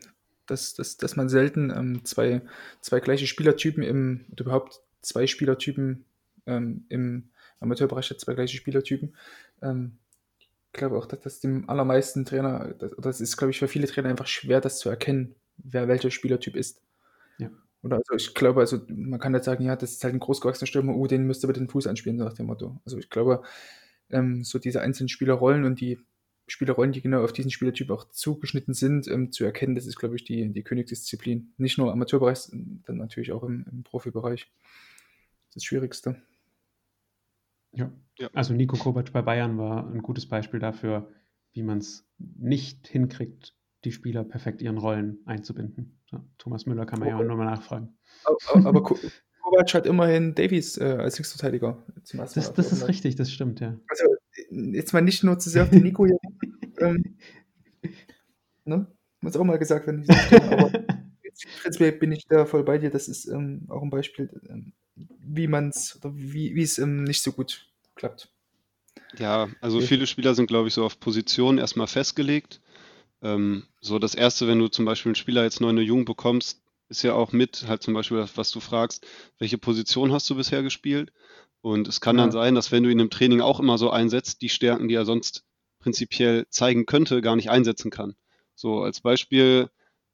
dass, dass, dass man selten ähm, zwei, zwei gleiche Spielertypen im, oder überhaupt zwei Spielertypen ähm, im Amateurbereich hat, zwei gleiche Spielertypen. Ähm, glaube auch, dass das dem allermeisten Trainer, das, das ist, glaube ich, für viele Trainer einfach schwer, das zu erkennen, wer welcher Spielertyp ist. Ja. Oder also ich glaube, also man kann jetzt sagen, ja, das ist halt ein großgewachsener Stürmer, oh, den müsste über den Fuß anspielen, nach dem Motto. Also ich glaube, ähm, so diese einzelnen Spielerrollen und die Spielerrollen, die genau auf diesen Spielertyp auch zugeschnitten sind, ähm, zu erkennen, das ist, glaube ich, die, die Königsdisziplin. Nicht nur im Amateurbereich, dann natürlich auch im, im Profibereich. Das Schwierigste. Ja. ja. Also Nico Kovac bei Bayern war ein gutes Beispiel dafür, wie man es nicht hinkriegt, die Spieler perfekt ihren Rollen einzubinden. Ja, Thomas Müller kann man okay. ja auch nochmal nachfragen. Aber, aber Kovac hat immerhin Davies äh, als Linksverteidiger zum ersten Das, das ist richtig, das stimmt, ja. Also jetzt mal nicht nur zu sehr auf den Nico hier. ähm, ne? Muss auch mal gesagt werden. Aber prinzipiell bin ich da voll bei dir. Das ist ähm, auch ein Beispiel, ähm, wie man es oder wie es ähm, nicht so gut klappt. Ja, also viele Spieler sind, glaube ich, so auf Positionen erstmal festgelegt. Ähm, so das Erste, wenn du zum Beispiel einen Spieler jetzt neu in der Jugend bekommst, ist ja auch mit, halt zum Beispiel, was du fragst, welche Position hast du bisher gespielt? Und es kann ja. dann sein, dass wenn du ihn im Training auch immer so einsetzt, die Stärken, die er sonst prinzipiell zeigen könnte, gar nicht einsetzen kann. So als Beispiel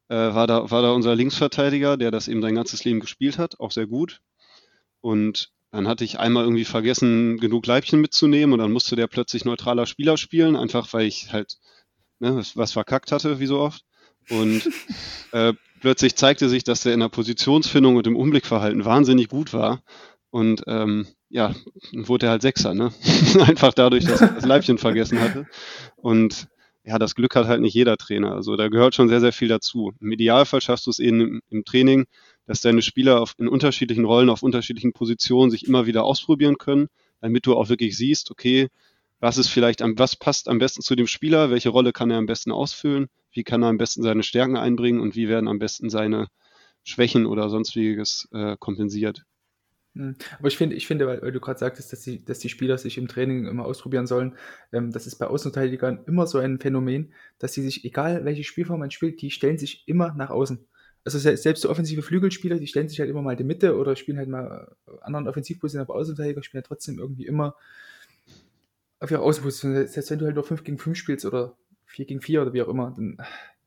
äh, war, da, war da unser Linksverteidiger, der das eben sein ganzes Leben gespielt hat, auch sehr gut. Und dann hatte ich einmal irgendwie vergessen, genug Leibchen mitzunehmen und dann musste der plötzlich neutraler Spieler spielen, einfach weil ich halt ne, was, verkackt hatte, wie so oft. Und äh, plötzlich zeigte sich, dass der in der Positionsfindung und im Umblickverhalten wahnsinnig gut war. Und ähm, ja, wurde er halt Sechser, ne? Einfach dadurch, dass er das Leibchen vergessen hatte. Und ja, das Glück hat halt nicht jeder Trainer. Also da gehört schon sehr, sehr viel dazu. Im Idealfall schaffst du es eben im, im Training, dass deine Spieler auf, in unterschiedlichen Rollen, auf unterschiedlichen Positionen sich immer wieder ausprobieren können, damit du auch wirklich siehst, okay, was ist vielleicht am, was passt am besten zu dem Spieler, welche Rolle kann er am besten ausfüllen, wie kann er am besten seine Stärken einbringen und wie werden am besten seine Schwächen oder sonstiges äh, kompensiert. Hm. Aber ich finde, ich finde, weil, du gerade sagtest, dass die, dass die Spieler sich im Training immer ausprobieren sollen, ähm, das ist bei Außenverteidigern immer so ein Phänomen, dass sie sich, egal welche Spielform man spielt, die stellen sich immer nach außen. Also selbst so offensive Flügelspieler, die stellen sich halt immer mal in die Mitte oder spielen halt mal anderen Offensivpositionen, aber Außenverteidiger spielen ja trotzdem irgendwie immer auf ihre Außenposition. Selbst wenn du halt nur 5 gegen 5 spielst oder 4 gegen 4 oder wie auch immer, dann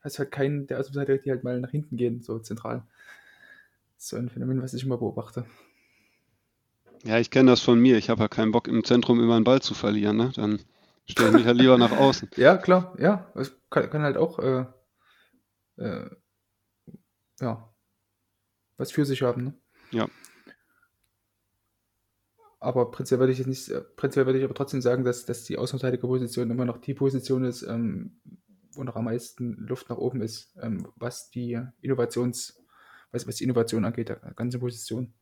hast du halt keinen der Außenverteidiger, die halt mal nach hinten gehen, so zentral. Das so ein Phänomen, was ich immer beobachte. Ja, ich kenne das von mir. Ich habe ja keinen Bock im Zentrum immer einen Ball zu verlieren. Ne? Dann stelle ich mich halt lieber nach außen. Ja, klar, ja. Es kann, kann halt auch äh, äh, ja, was für sich haben. Ne? Ja. Aber prinzipiell würde ich jetzt nicht, äh, prinzipiell würde ich aber trotzdem sagen, dass, dass die Außenverteidigerposition immer noch die Position ist, ähm, wo noch am meisten Luft nach oben ist, ähm, was die Innovations, was, was die Innovation angeht, der ganze Position.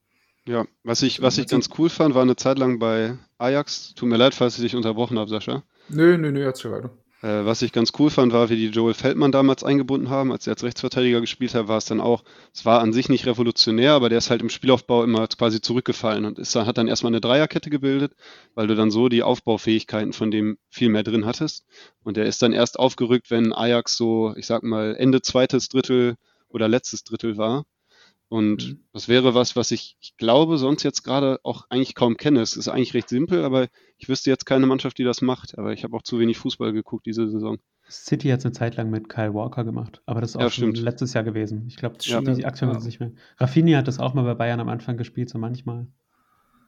Ja, was ich, was ich ganz cool fand, war eine Zeit lang bei Ajax. Tut mir leid, falls ich dich unterbrochen habe, Sascha. Nö, nö, nö, erzähl weiter. Äh, was ich ganz cool fand, war, wie die Joel Feldmann damals eingebunden haben. Als er als Rechtsverteidiger gespielt hat, war es dann auch, es war an sich nicht revolutionär, aber der ist halt im Spielaufbau immer quasi zurückgefallen und ist, hat dann erstmal eine Dreierkette gebildet, weil du dann so die Aufbaufähigkeiten von dem viel mehr drin hattest. Und der ist dann erst aufgerückt, wenn Ajax so, ich sag mal, Ende zweites Drittel oder letztes Drittel war. Und mhm. das wäre was, was ich, ich glaube, sonst jetzt gerade auch eigentlich kaum kenne. Es ist eigentlich recht simpel, aber ich wüsste jetzt keine Mannschaft, die das macht. Aber ich habe auch zu wenig Fußball geguckt diese Saison. City hat es eine Zeit lang mit Kyle Walker gemacht, aber das ist auch ja, schon letztes Jahr gewesen. Ich glaube, ja. die Aktion ja. nicht mehr. Rafinha hat das auch mal bei Bayern am Anfang gespielt, so manchmal,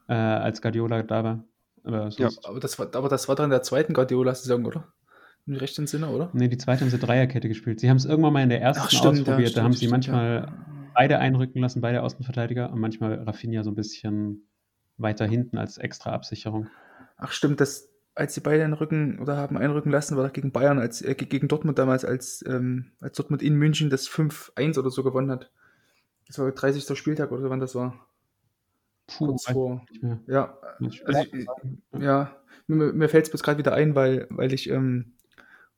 äh, als Guardiola da war. Aber, ja, aber, das war, aber das war dann in der zweiten Guardiola-Saison, oder? Im rechten Sinne, oder? Nee, die zweite haben sie Dreierkette gespielt. Sie haben es irgendwann mal in der ersten Ach, stimmt, ausprobiert. Ja, stimmt, da haben sie stimmt, manchmal beide einrücken lassen, beide Außenverteidiger und manchmal Rafinha so ein bisschen weiter hinten als extra Absicherung. Ach stimmt, das, als sie beide einrücken oder haben einrücken lassen, war das gegen Bayern, als äh, gegen Dortmund damals, als, ähm, als Dortmund in München das 5-1 oder so gewonnen hat. Das war der 30. Spieltag oder wann das war. Puh, Kurz vor. Ja, also, ja, mir, mir fällt es bloß gerade wieder ein, weil, weil ich ähm,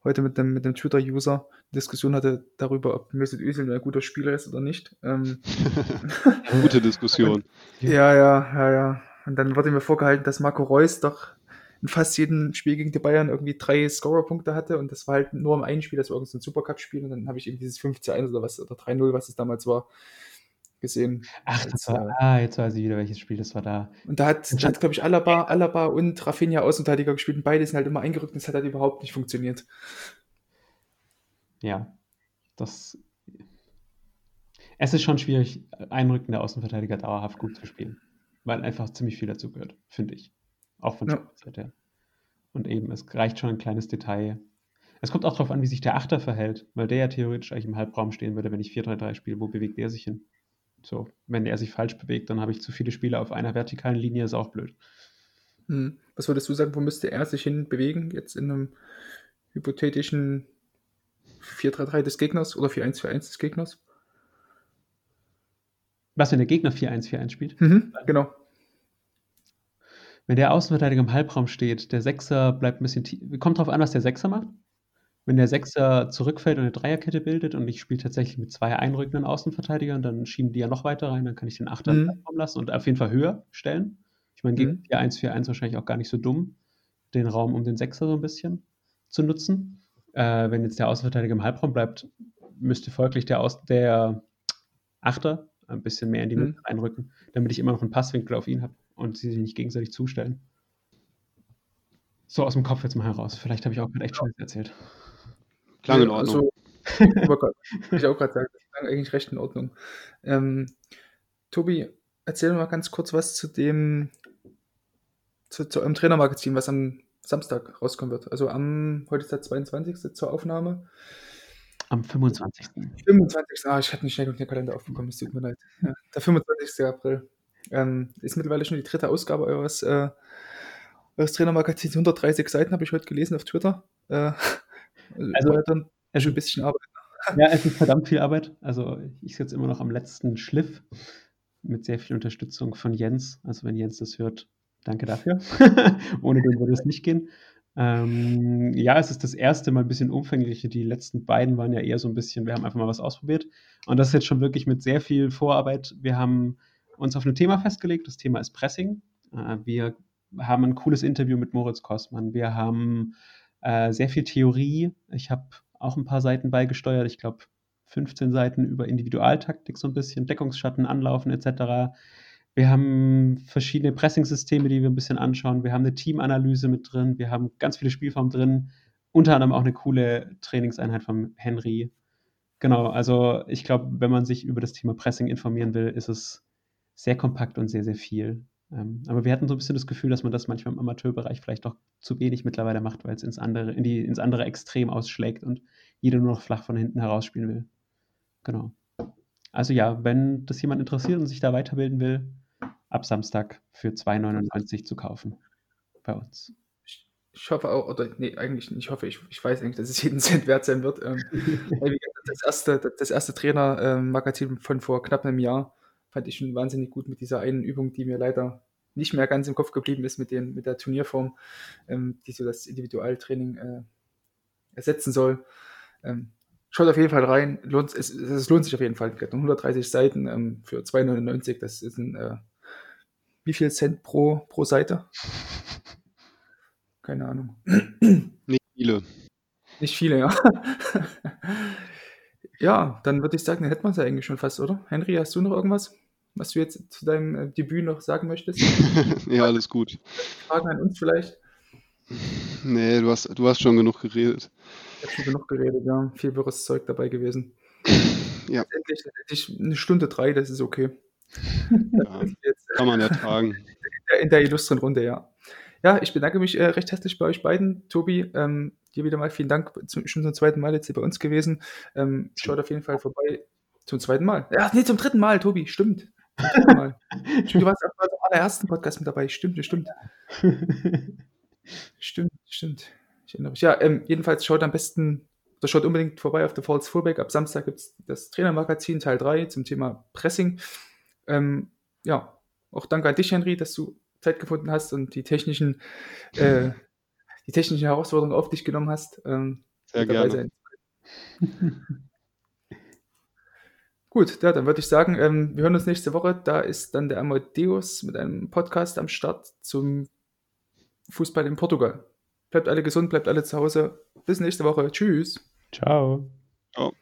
heute mit dem, mit dem Twitter-User Diskussion hatte darüber, ob Mesut Özil ein guter Spieler ist oder nicht. Ähm, Gute Diskussion. ja, ja, ja, ja. Und dann wurde mir vorgehalten, dass Marco Reus doch in fast jedem Spiel gegen die Bayern irgendwie drei Scorer-Punkte hatte und das war halt nur im einen Spiel, das war irgendein Supercup-Spiel und dann habe ich eben dieses 5 zu 1 oder was, oder 3-0, was es damals war, gesehen. Ach, das war, äh, ah, jetzt weiß ich wieder, welches Spiel das war da. Und da hat, hat glaube ich, Alaba, Alaba und Rafinha Außenverteidiger gespielt und beide sind halt immer eingerückt und es hat halt überhaupt nicht funktioniert. Ja, das. Es ist schon schwierig, einrückende Außenverteidiger dauerhaft gut zu spielen, weil einfach ziemlich viel dazu gehört, finde ich. Auch von ja. Seite. Und eben, es reicht schon ein kleines Detail. Es kommt auch darauf an, wie sich der Achter verhält, weil der ja theoretisch eigentlich im Halbraum stehen würde, wenn ich 4-3-3 spiele. Wo bewegt der sich hin? So, wenn er sich falsch bewegt, dann habe ich zu viele Spieler auf einer vertikalen Linie, ist auch blöd. Hm. Was würdest du sagen, wo müsste er sich hin bewegen, jetzt in einem hypothetischen 4-3-3 des Gegners oder 4-1-4-1 des Gegners? Was, wenn der Gegner 4-1-4-1 spielt? Mhm, genau. Wenn der Außenverteidiger im Halbraum steht, der Sechser bleibt ein bisschen tief. Kommt drauf an, was der Sechser macht. Wenn der Sechser zurückfällt und eine Dreierkette bildet und ich spiele tatsächlich mit zwei einrückenden Außenverteidigern, dann schieben die ja noch weiter rein, dann kann ich den Achter mhm. lassen und auf jeden Fall höher stellen. Ich meine, gegen mhm. 4-1-4-1 wahrscheinlich auch gar nicht so dumm, den Raum um den Sechser so ein bisschen zu nutzen. Äh, wenn jetzt der Außenverteidiger im Halbraum bleibt, müsste folglich der, Aus der Achter ein bisschen mehr in die Mitte mhm. einrücken, damit ich immer noch einen Passwinkel auf ihn habe und sie sich nicht gegenseitig zustellen. So aus dem Kopf jetzt mal heraus. Vielleicht habe ich auch gerade echt Scheiße erzählt. Klang in Ordnung. Also, ich auch gerade sagen, das klang eigentlich recht in Ordnung. Ähm, Tobi, erzähl mal ganz kurz was zu dem, zu, zu eurem Trainermagazin, was am Samstag rauskommen wird. Also am, heute ist der 22. zur Aufnahme. Am 25. 25. Ah, ich hatte nicht schnell genug den Kalender aufbekommen, es tut mir leid. Ja, der 25. April. Ähm, ist mittlerweile schon die dritte Ausgabe eures, äh, eures Trainermagazins. 130 Seiten habe ich heute gelesen auf Twitter. Äh, also, dann also ein bisschen Arbeit. Ja, es ist verdammt viel Arbeit. Also ich sitze immer noch am letzten Schliff mit sehr viel Unterstützung von Jens. Also wenn Jens das hört, danke dafür. Ohne den würde es nicht gehen. Ähm, ja, es ist das erste Mal ein bisschen umfänglicher. Die letzten beiden waren ja eher so ein bisschen, wir haben einfach mal was ausprobiert. Und das ist jetzt schon wirklich mit sehr viel Vorarbeit. Wir haben uns auf ein Thema festgelegt. Das Thema ist Pressing. Äh, wir haben ein cooles Interview mit Moritz Kostmann. Wir haben äh, sehr viel Theorie. Ich habe auch ein paar Seiten beigesteuert. Ich glaube, 15 Seiten über Individualtaktik, so ein bisschen Deckungsschatten, Anlaufen etc. Wir haben verschiedene Pressing-Systeme, die wir ein bisschen anschauen. Wir haben eine Teamanalyse mit drin. Wir haben ganz viele Spielformen drin. Unter anderem auch eine coole Trainingseinheit von Henry. Genau, also ich glaube, wenn man sich über das Thema Pressing informieren will, ist es sehr kompakt und sehr, sehr viel. Ähm, aber wir hatten so ein bisschen das Gefühl, dass man das manchmal im Amateurbereich vielleicht doch zu wenig mittlerweile macht, weil es ins andere, in die, ins andere Extrem ausschlägt und jeder nur noch flach von hinten herausspielen will. Genau. Also ja, wenn das jemand interessiert und sich da weiterbilden will, ab Samstag für 2,99 zu kaufen bei uns. Ich hoffe auch, oder nee, eigentlich nicht, ich hoffe, ich, ich weiß eigentlich, dass es jeden Cent wert sein wird. Ähm, das erste, das erste Trainer-Magazin ähm, von vor knapp einem Jahr fand ich schon wahnsinnig gut mit dieser einen Übung, die mir leider nicht mehr ganz im Kopf geblieben ist mit, den, mit der Turnierform, ähm, die so das Individualtraining äh, ersetzen soll. Ähm, schaut auf jeden Fall rein. Lohnt, es, es, lohnt sich auf jeden Fall. 130 Seiten ähm, für 2,99. Das ist ein, äh, wie viel Cent pro, pro Seite? Keine Ahnung. Nicht viele. Nicht viele, ja. ja, dann würde ich sagen, dann hätten wir es ja eigentlich schon fast, oder? Henry, hast du noch irgendwas? was du jetzt zu deinem äh, Debüt noch sagen möchtest? ja, alles gut. Fragen an uns vielleicht? Nee, du hast, du hast schon genug geredet. Ich habe schon genug geredet, ja. Viel wirres Zeug dabei gewesen. Ja. Endlich, endlich eine Stunde drei, das ist okay. Ja, jetzt, kann man ertragen. In der, in der illustren Runde, ja. Ja, ich bedanke mich äh, recht herzlich bei euch beiden. Tobi, ähm, dir wieder mal vielen Dank. Zum, schon zum zweiten Mal jetzt hier bei uns gewesen. Ähm, schaut auf jeden Fall vorbei. Zum zweiten Mal. Ja, nee, zum dritten Mal, Tobi, stimmt. Du warst auch beim allerersten Podcast mit dabei. Stimmt, stimmt. stimmt, stimmt. Ich erinnere mich. Ja, ähm, jedenfalls schaut am besten, oder schaut unbedingt vorbei auf The Falls Fullback. Ab Samstag gibt es das Trainermagazin Teil 3 zum Thema Pressing. Ähm, ja, auch danke an dich, Henry, dass du Zeit gefunden hast und die technischen, äh, die technischen Herausforderungen auf dich genommen hast. Ähm, Sehr dabei gerne. sein. Gut, ja, dann würde ich sagen, ähm, wir hören uns nächste Woche. Da ist dann der Amadeus mit einem Podcast am Start zum Fußball in Portugal. Bleibt alle gesund, bleibt alle zu Hause. Bis nächste Woche. Tschüss. Ciao. Ciao.